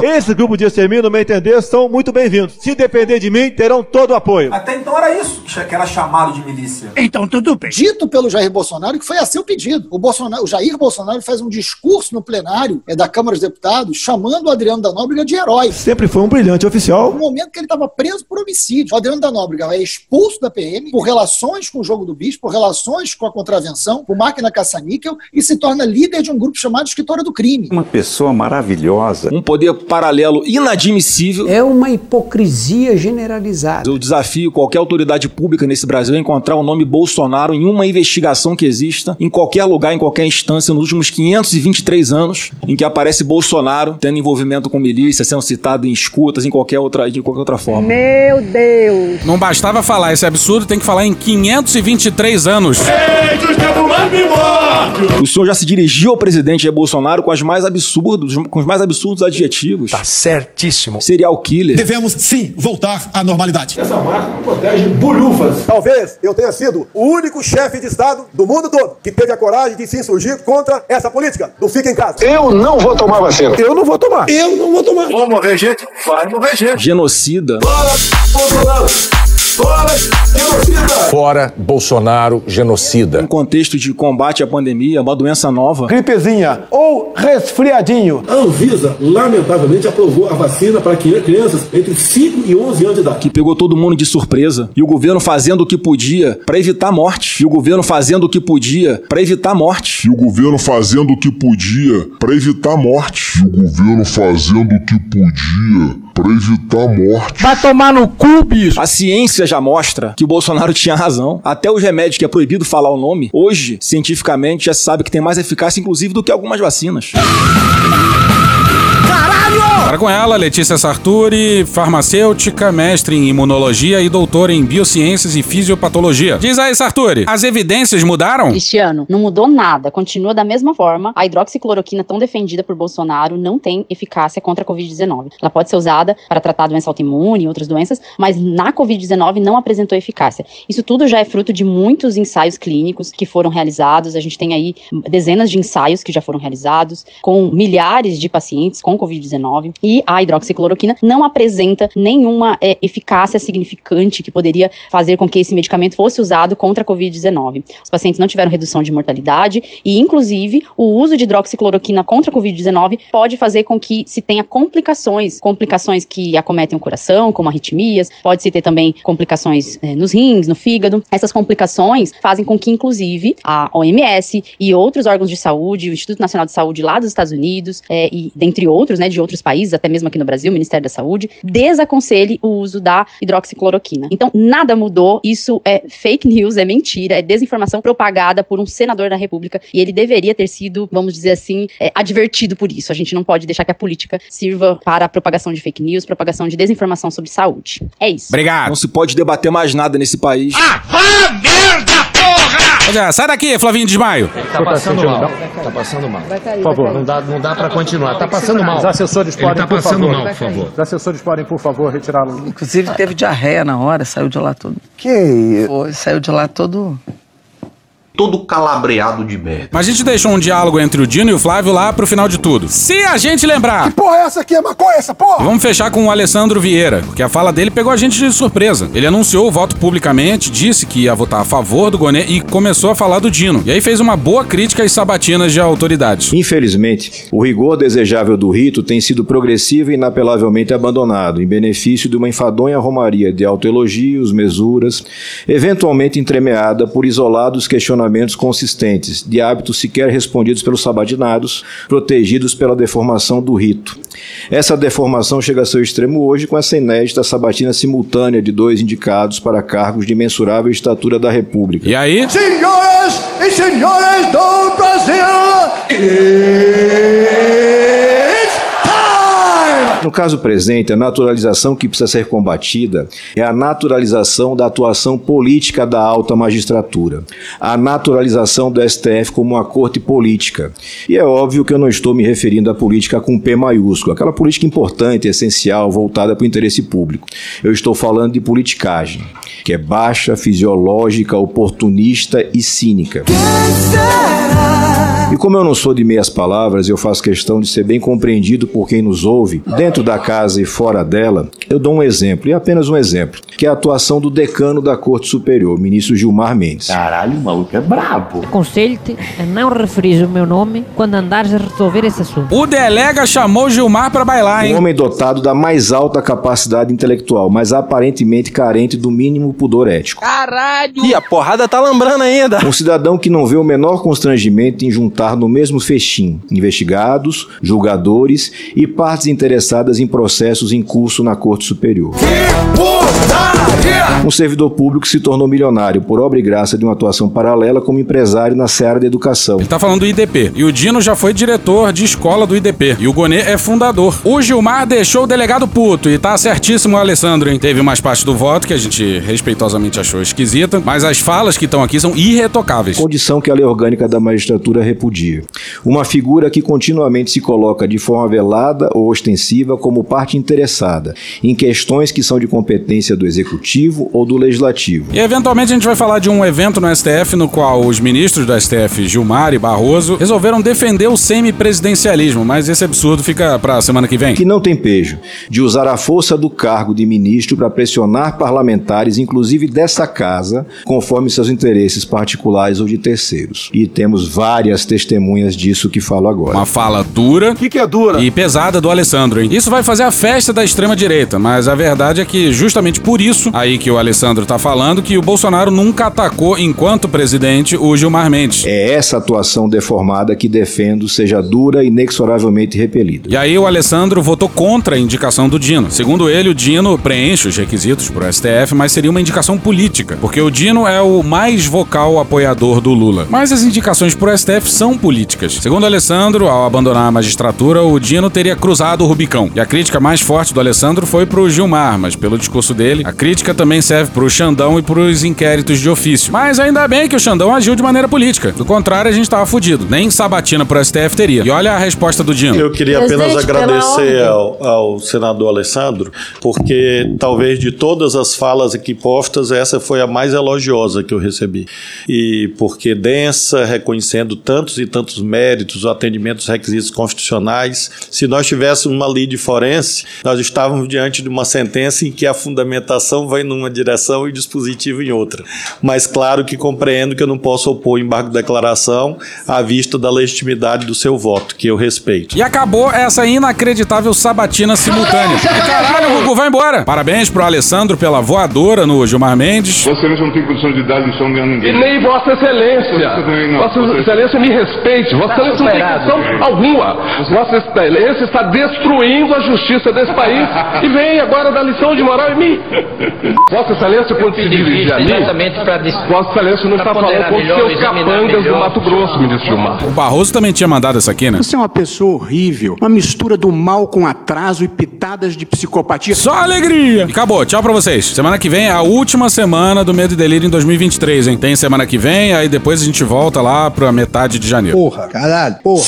Esse grupo de extermínio, no meu entender, são muito bem-vindos. Se depender de mim, terão todo o apoio. Até então era isso que era chamado de milícia. Então, tudo bem. Dito pelo Jair Bolsonaro que foi a seu pedido. O, Bolsonaro, o Jair Bolsonaro faz um discurso no plenário é, da Câmara dos Deputados chamando o Adriano da Nóbrega de herói. Sempre foi um brilhante oficial. No momento que ele estava preso por homicídio. O Adriano da Nóbrega é expulso da PM por relações com o jogo do bicho, por relações com a contravenção, por máquina caça-níquel e se torna líder de um grupo chamado Escritório do Crime. Uma pessoa maravilhosa. Um poder paralelo inadmissível. É uma hipocrisia generalizada. Eu desafio qualquer autoridade pública nesse Brasil a encontrar o nome Bolsonaro em uma investigação que exista, em qualquer lugar, em qualquer instância, nos últimos 523 anos, em que aparece Bolsonaro tendo envolvimento com milícia, sendo citado em escutas, em qualquer outra, de qualquer outra forma. Meu Deus! Não bastava falar esse absurdo, tem que falar em 523 anos. O senhor já se dirigiu ao presidente Jair Bolsonaro com as mais absurdos, com os mais absurdos adjetivos. Tá certíssimo. Serial killer. Devemos sim voltar à normalidade. Essa marca protege bolhufas. Talvez eu tenha sido o único chefe de Estado do mundo todo que teve a coragem de se insurgir contra essa política do fica em casa. Eu não vou tomar vacina. Eu não vou tomar. Eu não vou tomar. Vou morrer gente, vai morrer gente. Genocida. Bolsonaro! Fora genocida! Fora Bolsonaro, genocida. Em contexto de combate à pandemia, uma doença nova. Gripezinha ou resfriadinho. A Anvisa, lamentavelmente, aprovou a vacina para crianças entre 5 e 11 anos de idade. Que pegou todo mundo de surpresa. E o governo fazendo o que podia para evitar morte. E o governo fazendo o que podia para evitar morte. E o governo fazendo o que podia para evitar morte. E o governo fazendo o que podia para evitar morte. Vai tomar no cu, bicho! A ciência já mostra que o Bolsonaro tinha razão. Até os remédios que é proibido falar o nome, hoje, cientificamente, já se sabe que tem mais eficácia, inclusive, do que algumas vacinas. Para com ela, Letícia Sarturi, farmacêutica, mestre em imunologia e doutora em biociências e fisiopatologia. Diz aí, Sarturi, as evidências mudaram? Cristiano, não mudou nada, continua da mesma forma. A hidroxicloroquina tão defendida por Bolsonaro não tem eficácia contra a Covid-19. Ela pode ser usada para tratar doença autoimune e outras doenças, mas na Covid-19 não apresentou eficácia. Isso tudo já é fruto de muitos ensaios clínicos que foram realizados. A gente tem aí dezenas de ensaios que já foram realizados com milhares de pacientes com Covid-19 e a hidroxicloroquina não apresenta nenhuma é, eficácia significante que poderia fazer com que esse medicamento fosse usado contra a Covid-19. Os pacientes não tiveram redução de mortalidade e, inclusive, o uso de hidroxicloroquina contra a Covid-19 pode fazer com que se tenha complicações, complicações que acometem o coração, como arritmias, pode-se ter também complicações é, nos rins, no fígado. Essas complicações fazem com que, inclusive, a OMS e outros órgãos de saúde, o Instituto Nacional de Saúde lá dos Estados Unidos, é, e dentre outros, outros, né, de outros países, até mesmo aqui no Brasil, o Ministério da Saúde, desaconselhe o uso da hidroxicloroquina. Então, nada mudou, isso é fake news, é mentira, é desinformação propagada por um senador da República e ele deveria ter sido, vamos dizer assim, é, advertido por isso. A gente não pode deixar que a política sirva para a propagação de fake news, propagação de desinformação sobre saúde. É isso. Obrigado. Não se pode debater mais nada nesse país. Ah, vá merda, é, sai daqui, Flavinho Desmaio. Tá passando mal. Tá passando mal. Por favor. Não dá, não dá pra continuar. Tá passando mal. Os assessores Ele podem, tá por passando favor. mal, por favor. Os assessores podem, por favor, retirá-lo. Inclusive teve diarreia na hora, saiu de lá todo. Que isso? Foi, saiu de lá todo. Todo calabreado de merda. Mas a gente deixou um diálogo entre o Dino e o Flávio lá pro final de tudo. Se a gente lembrar. Porra, é essa aqui é maconha, essa porra? Vamos fechar com o Alessandro Vieira, porque a fala dele pegou a gente de surpresa. Ele anunciou o voto publicamente, disse que ia votar a favor do Gonê e começou a falar do Dino. E aí fez uma boa crítica às sabatinas de autoridades. Infelizmente, o rigor desejável do rito tem sido progressivo e inapelavelmente abandonado, em benefício de uma enfadonha romaria de autoelogios, mesuras, eventualmente entremeada por isolados questionamentos consistentes, de hábitos sequer respondidos pelos sabadinados, protegidos pela deformação do rito. Essa deformação chega a seu extremo hoje com essa inédita sabatina simultânea de dois indicados para cargos de mensurável estatura da República. E aí? Senhoras e senhores do Brasil, time! No caso presente, a naturalização que precisa ser combatida é a naturalização da atuação política da alta magistratura, a naturalização do STF como uma corte política. E é óbvio que eu não estou me referindo à política com P maiúsculo, aquela política importante, essencial, voltada para o interesse público. Eu estou falando de politicagem, que é baixa, fisiológica, oportunista e cínica. E como eu não sou de meias palavras, eu faço questão de ser bem compreendido por quem nos ouve, dentro da casa e fora dela, eu dou um exemplo, e apenas um exemplo, que é a atuação do decano da Corte Superior, ministro Gilmar Mendes. Caralho, o maluco é brabo. Aconselho-te a não referir o meu nome quando andares a resolver esse assunto. O delega chamou Gilmar pra bailar, hein? Um homem dotado da mais alta capacidade intelectual, mas aparentemente carente do mínimo pudor ético. Caralho! E a porrada tá lambrando ainda. Um cidadão que não vê o menor constrangimento em juntar no mesmo festim investigados, julgadores e partes interessadas em processos em curso na Corte Superior. Um servidor público se tornou milionário por obra e graça de uma atuação paralela como empresário na seara da educação. Ele tá falando do IDP. E o Dino já foi diretor de escola do IDP. E o Gonê é fundador. O Gilmar deixou o delegado puto. E tá certíssimo o Alessandro, hein? Teve mais parte do voto que a gente respeitosamente achou esquisita. Mas as falas que estão aqui são irretocáveis. Condição que a lei orgânica da magistratura repudia. Uma figura que continuamente se coloca de forma velada ou ostensiva como parte interessada em questões que são de competência do executivo ou do legislativo. E eventualmente a gente vai falar de um evento no STF no qual os ministros do STF, Gilmar e Barroso, resolveram defender o semipresidencialismo, mas esse absurdo fica pra semana que vem. Que não tem pejo de usar a força do cargo de ministro para pressionar parlamentares, inclusive dessa casa, conforme seus interesses particulares ou de terceiros. E temos várias testemunhas disso que falo agora. Uma fala dura. O que, que é dura? E pesada do Alessandro, hein? Isso vai fazer a festa da extrema-direita, mas a verdade é que justamente por isso, aí que o Alessandro tá falando, que o Bolsonaro nunca atacou, enquanto presidente, o Gilmar Mendes. É essa atuação deformada que defendo seja dura e inexoravelmente repelida. E aí o Alessandro votou contra a indicação do Dino. Segundo ele, o Dino preenche os requisitos pro STF, mas seria uma indicação política, porque o Dino é o mais vocal apoiador do Lula. Mas as indicações pro STF são políticas. Segundo Alessandro, ao abandonar a magistratura, o Dino teria cruzado o Rubicão. E a crítica mais forte do Alessandro foi pro Gilmar, mas pelo discurso dele, a crítica também serve pro Xandão e pros inquéritos de ofício. Mas ainda bem que o Xandão agiu de maneira política. Do contrário, a gente tava fudido. Nem sabatina pro STF teria. E olha a resposta do Dino. Eu queria apenas agradecer ao, ao senador Alessandro, porque talvez de todas as falas aqui postas, essa foi a mais elogiosa que eu recebi. E porque densa, reconhecendo tantos e tantos méritos, o atendimento dos requisitos constitucionais. Se nós tivéssemos uma lei de forense, nós estávamos diante de uma sentença em que a fundamentação vai numa direção direção e dispositivo em outra. Mas claro que compreendo que eu não posso opor embargo de declaração à vista da legitimidade do seu voto, que eu respeito. E acabou essa inacreditável sabatina simultânea. Caralho, Gugu, vai embora. Parabéns pro Alessandro pela voadora no Gilmar Mendes. Vossa Excelência não tem condição de dar lição a ninguém. E nem Vossa Excelência. Vossa Excelência me respeite. Vossa Excelência não tem condição alguma. Vossa Excelência está destruindo a justiça desse país e vem agora dar lição de moral em mim. Vossa Excelência, quando se dirige a mim, Vossa Excelência não está falando com os seus capangas do Mato Grosso, ministro Gilmar. O Barroso também tinha mandado essa aqui, né? Você é uma pessoa horrível, uma mistura do mal com atraso e pitadas de psicopatia. Só alegria! E acabou, tchau pra vocês. Semana que vem é a última semana do Medo e Delírio em 2023, hein? Tem semana que vem, aí depois a gente volta lá pra metade de janeiro. Porra, caralho, porra.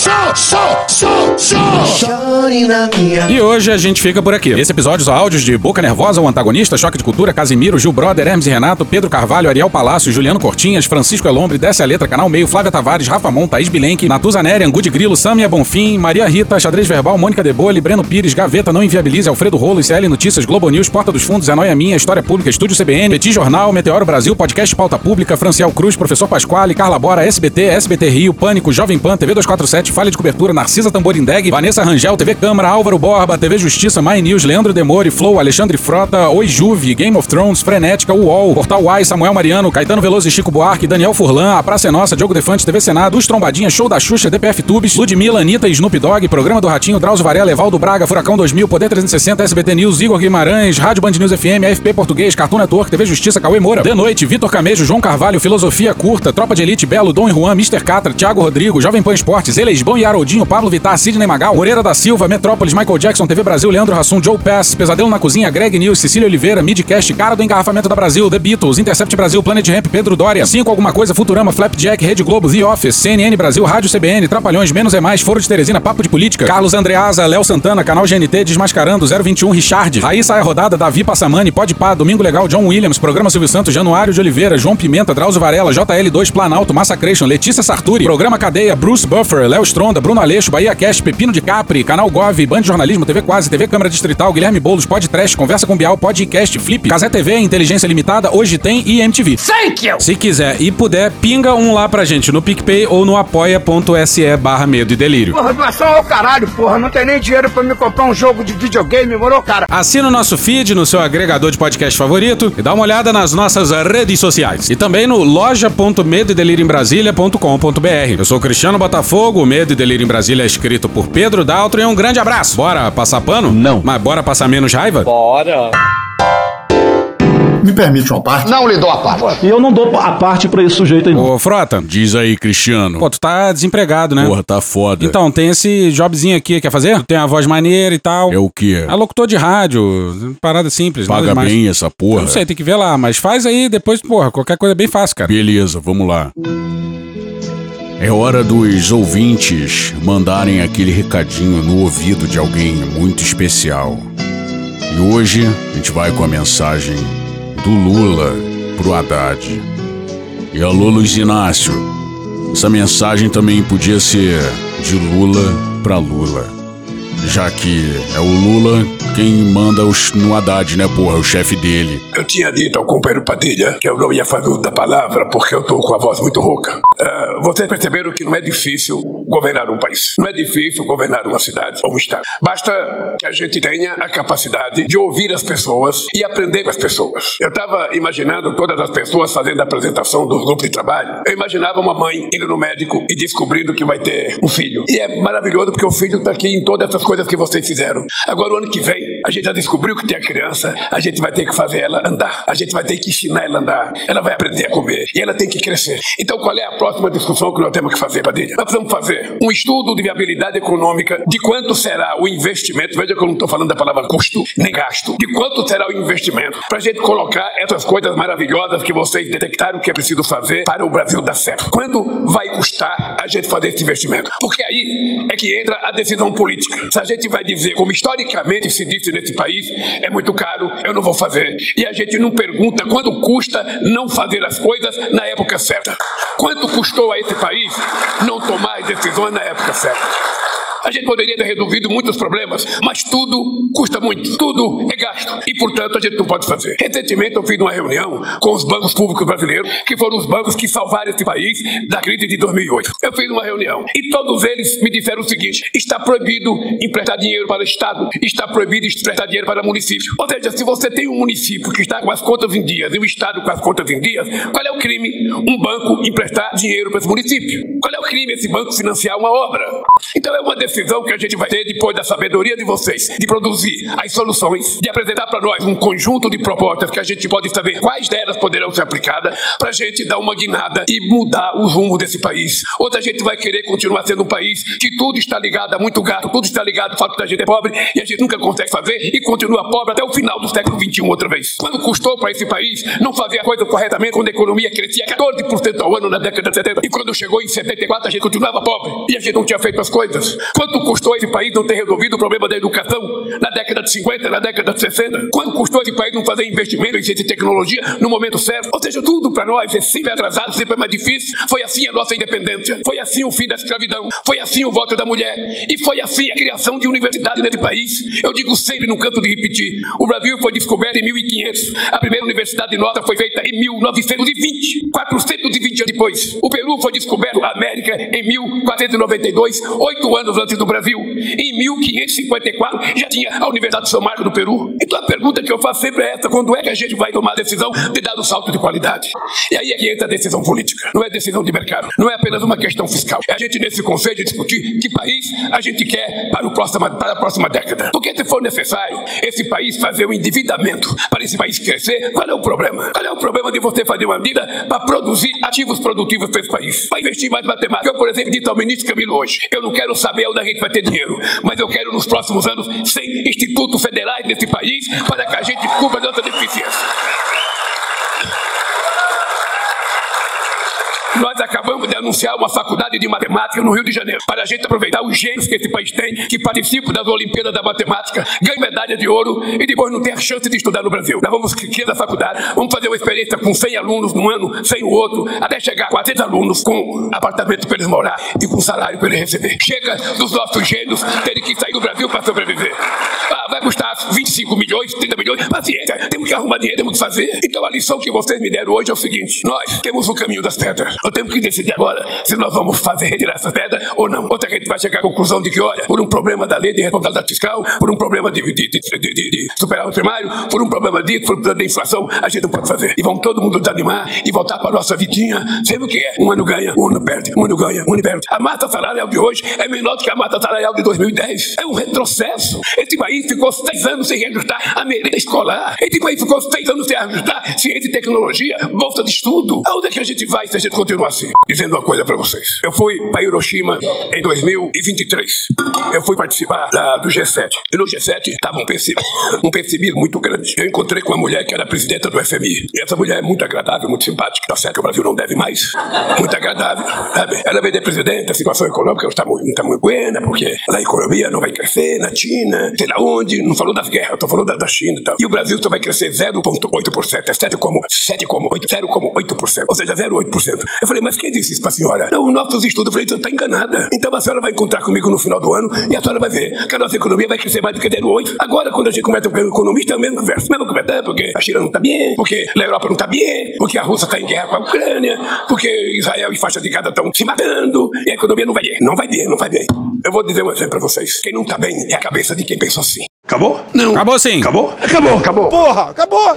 E hoje a gente fica por aqui. Esse episódio, os áudios de Boca Nervosa, o antagonista, Choque de Cultura, Casimiro, Gil Brother, Hermes e Renato, Pedro Carvalho, Ariel Palácio, Juliano Cortinhas, Francisco Elombre, Desce a Letra, Canal Meio, Flávia Tavares, Rafa Mon, Thaís Bilenque, Natuza Neri, Angu de Grilo, Samia Bonfim, Maria Rita, Xadrez Verbal, Mônica Debole, Breno Pires, Gaveta, Não Inviabilize, Alfredo Rolo, ICL Notícias, Globo News, Porta dos Fundos, É Noia Minha, História Pública, Estúdio CBN, Petit Jornal, Meteoro Brasil, Podcast Pauta Pública, Franciel Cruz, Professor Pasquale, Carla Bora, SBT, SBT Rio, Pânico, Jovem Pan, TV 247, Falha de Cobertura, Narcisa Tamborindeg, Vanessa Rangel, TV Câmara, Álvaro Borba, TV Justiça, My News, Leandro Demore, Flow, Alexandre Frota, Oi Juve, Game of Thrones, Frenética, UOL, Portal Y, Samuel Mariano, Caetano Veloso e Chico Buarque, Daniel Furlan, A Praça é Nossa, Diogo Defante, TV Senado, Os Trombadinhas, Show da Xuxa, DPF Tubes, Ludmilla, Anitta e Snoop Dogg, Programa do Ratinho, Drauzio Varela, Evaldo Braga, Furacão 2000, Poder 360, SBT News, Igor Guimarães, Rádio Band News FM, AFP Português, Cartoon Network, TV Justiça, Cauê Moura, De Noite, Vitor Camejo, João Carvalho, Filosofia Curta, Tropa de Elite, Belo, Dom e Juan, Mr. Catra, Thiago Rodrigo, Jovem Pan Esportes, Elisbão e Haroldinho, Pablo Vittar, Sidney Magal, Moreira da Silva, Metrópolis, Michael Jackson, TV Brasil, Leandro Hassum, Joe Pass, Pesadelo na Cozinha, Greg News, Cecília Oliveira, Midcast, Cara do Engarrafamento da Brasil, The Beatles, Intercept Brasil, Planet Ramp, Pedro Dória, 5 Alguma Coisa, Futurama, Flapjack, Rede Globo, The Office, CNN Brasil, Rádio CBN, Trapalhões, Menos é Mais, Foro de Teresina, Papo de Política, Carlos Andreasa, Léo Santana, Canal GNT, Desmascarando, 021, Richard, Aí sai a rodada, Davi Passamani, Pode Pá, Domingo Legal, John Williams, Programa Silvio Santos, Januário de Oliveira, João Pimenta, Drauzio Varela, JL2, Planalto, Massacration, Letícia Sarturi, Programa Cadeia, Bruce Buffer, Léo Stronda, Bruno Aleixo, Bahia Cash, Pepino de Capri, Canal Gov, Band Jornalismo, TV Quase, TV Câmara Distrital, Guilherme Boulos, Podcast, Conversa com Bial, Podcast, Flip, Casé TV, Inteligência Limitada, Hoje Tem e MTV. Thank you! Se quiser e puder, pinga um lá pra gente no PicPay ou no apoia.se barra medo e delírio. Porra, doação ao caralho, porra. Não tem nem dinheiro pra me comprar um jogo de videogame, moro, cara? Assina o nosso feed no seu agregador de podcast favorito e dá uma olhada nas nossas redes sociais. E também no loja.medoedelirioembrasilha.com.br. Eu sou o Cristiano Botafogo, o Medo e Delírio em Brasília é escrito por Pedro Daltro e um grande abraço. Bora passar pano? Não. Mas bora passar menos raiva? Bora. Me permite uma parte? Não lhe dou a parte. E eu não dou a parte pra esse sujeito aí. não. Ô, Frota, diz aí, Cristiano. Pô, tu tá desempregado, né? Porra, tá foda. Então, tem esse jobzinho aqui, quer fazer? Tu tem a voz maneira e tal. É o quê? É locutor de rádio, parada simples. Paga bem essa porra? Eu não sei, tem que ver lá, mas faz aí, depois, porra, qualquer coisa é bem fácil, cara. Beleza, vamos lá. É hora dos ouvintes mandarem aquele recadinho no ouvido de alguém muito especial. E hoje a gente vai com a mensagem do Lula pro Haddad. E alô, Luiz Inácio. Essa mensagem também podia ser de Lula pra Lula. Já que é o Lula quem manda os, no Haddad, né, porra? O chefe dele. Eu tinha dito ao companheiro Padilha que eu não ia fazer da palavra porque eu tô com a voz muito rouca. Ah, vocês perceberam que não é difícil governar um país. Não é difícil governar uma cidade ou um estado. Basta que a gente tenha a capacidade de ouvir as pessoas e aprender com as pessoas. Eu estava imaginando todas as pessoas fazendo a apresentação dos grupos de trabalho. Eu imaginava uma mãe indo no médico e descobrindo que vai ter um filho. E é maravilhoso porque o filho está aqui em todas essas coisas que vocês fizeram. Agora, o ano que vem, a gente já descobriu que tem a criança, a gente vai ter que fazer ela andar. A gente vai ter que ensinar ela a andar. Ela vai aprender a comer e ela tem que crescer. Então, qual é a próxima discussão que nós temos que fazer, Padilha? Nós precisamos fazer um estudo de viabilidade econômica de quanto será o investimento. Veja que eu não estou falando da palavra custo nem gasto. De quanto será o investimento para a gente colocar essas coisas maravilhosas que vocês detectaram que é preciso fazer para o Brasil dar certo. Quanto vai custar a gente fazer esse investimento? Porque aí é que entra a decisão política. Se a gente vai dizer, como historicamente se disse nesse país, é muito caro, eu não vou fazer. E a gente não pergunta quanto custa não fazer as coisas na época certa. Quanto custou a esse país não tomar as decisões na época certa? A gente poderia ter resolvido muitos problemas, mas tudo custa muito, tudo é gasto. E, portanto, a gente não pode fazer. Recentemente, eu fiz uma reunião com os bancos públicos brasileiros, que foram os bancos que salvaram esse país da crise de 2008. Eu fiz uma reunião e todos eles me disseram o seguinte: está proibido emprestar dinheiro para o Estado, está proibido emprestar dinheiro para o município. Ou seja, se você tem um município que está com as contas em dias e o Estado com as contas em dias, qual é o crime? Um banco emprestar dinheiro para esse município. Qual é o crime esse banco financiar uma obra? Então é uma decisão que a gente vai ter depois da sabedoria de vocês, de produzir as soluções, de apresentar para nós um conjunto de propostas que a gente pode saber quais delas poderão ser aplicadas para a gente dar uma guinada e mudar o rumo desse país. Outra gente vai querer continuar sendo um país que tudo está ligado a muito gato, tudo está ligado ao fato da gente é pobre e a gente nunca consegue fazer e continua pobre até o final do século XXI outra vez. Quando custou para esse país não fazer a coisa corretamente quando a economia crescia 14% ao ano na década de 70 e quando chegou em 74 a gente continuava pobre e a gente não tinha feito as coisas. Quanto custou esse país não ter resolvido o problema da educação na década de 50, na década de 60? Quanto custou esse país não fazer investimento em ciência e tecnologia no momento certo? Ou seja, tudo para nós é sempre atrasado, sempre é mais difícil. Foi assim a nossa independência, foi assim o fim da escravidão, foi assim o voto da mulher e foi assim a criação de universidade nesse país. Eu digo sempre, não canto de repetir, o Brasil foi descoberto em 1500, a primeira universidade nossa foi feita em 1920, 420 anos depois. O Peru foi descoberto, a América, em 1492, oito anos antes do Brasil. Em 1554 já tinha a Universidade de São Marcos do Peru. Então a pergunta que eu faço sempre é essa: quando é que a gente vai tomar a decisão de dar o um salto de qualidade? E aí é que entra a decisão política, não é decisão de mercado, não é apenas uma questão fiscal. É a gente nesse conselho discutir que país a gente quer para, o próximo, para a próxima década. Porque se for necessário esse país fazer um endividamento para esse país crescer, qual é o problema? Qual é o problema de você fazer uma medida para produzir ativos produtivos para esse país? Para investir mais em matemática. Eu, por exemplo, disse ao ministro Camilo hoje: eu não quero saber onde a gente vai ter dinheiro, mas eu quero nos próximos anos 100 institutos federais nesse país para que a gente cubra nossa deficiência. Nós acabamos de anunciar uma faculdade de matemática no Rio de Janeiro, para a gente aproveitar os gênios que esse país tem, que participam das Olimpíadas da Matemática, ganham medalha de ouro e depois não tem a chance de estudar no Brasil. Nós vamos criar da faculdade, vamos fazer uma experiência com 100 alunos num ano, 100 no outro, até chegar a 400 alunos com apartamento para eles morar e com salário para eles receber. Chega dos nossos gênios terem que sair do Brasil para sobreviver. Ah, vai custar 25 milhões, 30 milhões, paciência, temos que arrumar dinheiro, temos que fazer. Então a lição que vocês me deram hoje é o seguinte: nós temos o caminho das pedras. Nós temos que decidir agora se nós vamos fazer retirar essa pedra ou não. Outra gente vai chegar à conclusão de que, olha, por um problema da lei de responsabilidade fiscal, por um problema de, de, de, de, de primário, por um problema disso, por um problema inflação, a gente não pode fazer. E vão todo mundo desanimar e voltar para a nossa vidinha, sendo que é. Um ano ganha, um ano perde, um ano ganha, um ano perde. A massa salarial de hoje é menor do que a massa salarial de 2010. É um retrocesso. Esse país ficou seis anos sem reajustar a merenda escolar. Esse país ficou seis anos sem ajustar ciência e tecnologia, bolsa de estudo. Aonde é que a gente vai se a gente continuar assim? Dizendo uma coisa para vocês. Eu fui para Hiroshima em 2023. Eu fui participar da, do G7. E no G7 estava um um pessimismo muito grande. Eu encontrei com uma mulher que era presidenta do FMI. E essa mulher é muito agradável, muito simpática. Tá certo que o Brasil não deve mais. Muito agradável, sabe? Ela veio de presidente, a situação econômica está muito, está muito buena, porque a economia não vai crescer na China, sei lá onde. Não falou das guerras, estou falando da, da China e tal. E o Brasil só vai crescer 0,8%. É 7,8%. 0,8%. Ou seja, 0,8%. Eu falei, mas quem disse isso para a senhora? Não, nossos estudos, eu falei, você está enganada. Então a senhora vai encontrar comigo no final do ano e a senhora vai ver que a nossa economia vai crescer mais do que 0,8%. Agora, quando a gente começa com o economista, é a mesma conversa. Mesma conversa, é porque a China não está bem, porque a Europa não está bem, porque a Rússia está em guerra com a Ucrânia, porque Israel e faixa de Gaza estão se matando e a economia não vai bem. Não vai bem, não vai bem. Eu vou dizer um exemplo para vocês. Quem não está bem é a cabeça de quem pensa assim. Acabou? Não. Acabou sim. Acabou? Acabou, acabou. Porra, acabou!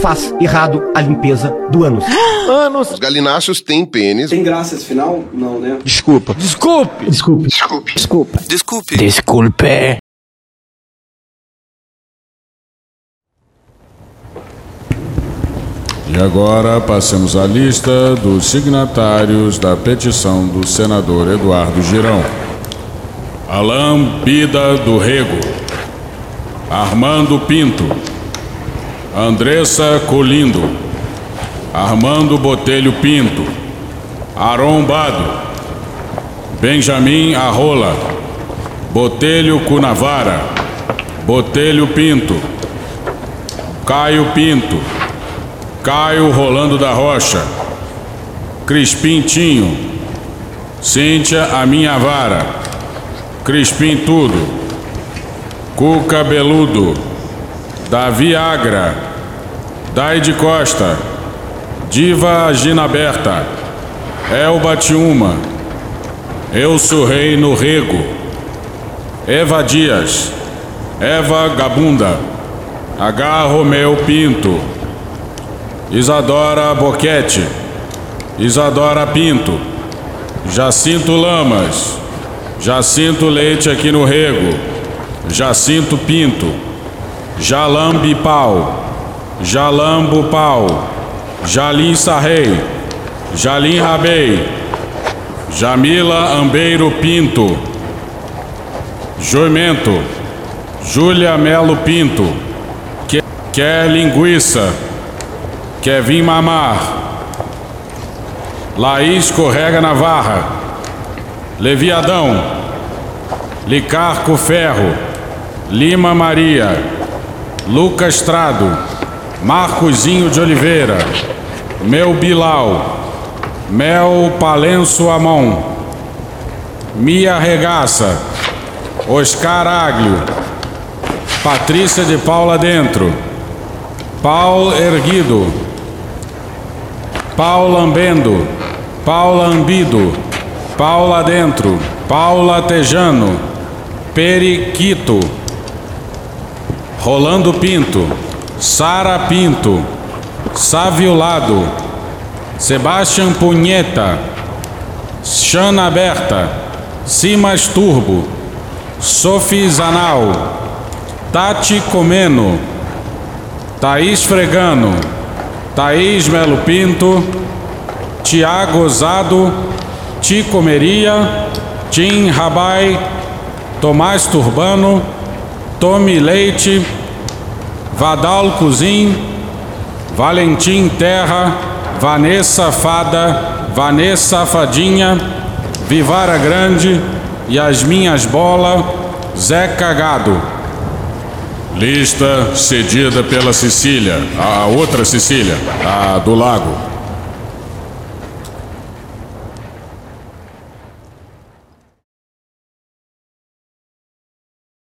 faz errado a limpeza do ânus. Anos. Os galináceos têm pênis. Tem graça esse final? Não, né? Desculpa. Desculpe. Desculpe. Desculpe. Desculpa. Desculpe. Desculpe. E agora passemos à lista dos signatários da petição do senador Eduardo Girão. Alain Bida do Rego. Armando Pinto. Andressa Colindo. Armando Botelho Pinto. Arombado. Benjamin Arrola. Botelho Cunavara. Botelho Pinto. Caio Pinto. Caio Rolando da Rocha. Crispim Tinho. Cíntia A Minha Vara. Crispim Tudo. Cuca Beludo. Davi Agra. Daide Costa. Diva Ginaberta. Elba Tiuma. Eu sou rei no rego. Eva Dias. Eva Gabunda. H. Romeu Pinto. Isadora Boquete. Isadora Pinto. Jacinto Lamas. Jacinto Leite aqui no Rego. Jacinto Pinto. Jalambi Pau. Jalambo Pau. Jalim Sarrei. Jalim Rabei. Jamila Ambeiro Pinto. Joimento. Júlia Melo Pinto. Que, quer linguiça. Kevin Mamar. Laís Correga Navarra. Leviadão. Licarco Ferro. Lima Maria. Lucas Estrado. Marcozinho de Oliveira. Meu Bilal. Mel Palenço Amon. Mia Regaça. Oscar Aglio. Patrícia de Paula Dentro. Paulo Erguido. Paula Ambendo. Paula Ambido. Paula Dentro. Paula Tejano. Periquito. Rolando Pinto. Sara Pinto. Saviolado. Sebastian Punheta. Xana Aberta. Simas Turbo. Sophie Zanal. Tati Comeno. Thaís Fregano. Thaís Melo Pinto. Tiago Zado. Tico Meria. Tim Rabai. Tomás Turbano. Tomi Leite. Vadal Cozin. Valentim Terra. Vanessa Fada. Vanessa Fadinha. Vivara Grande. Yasminhas Bola. Zé Cagado. Lista cedida pela Cecília, a outra Cecília, a do lago.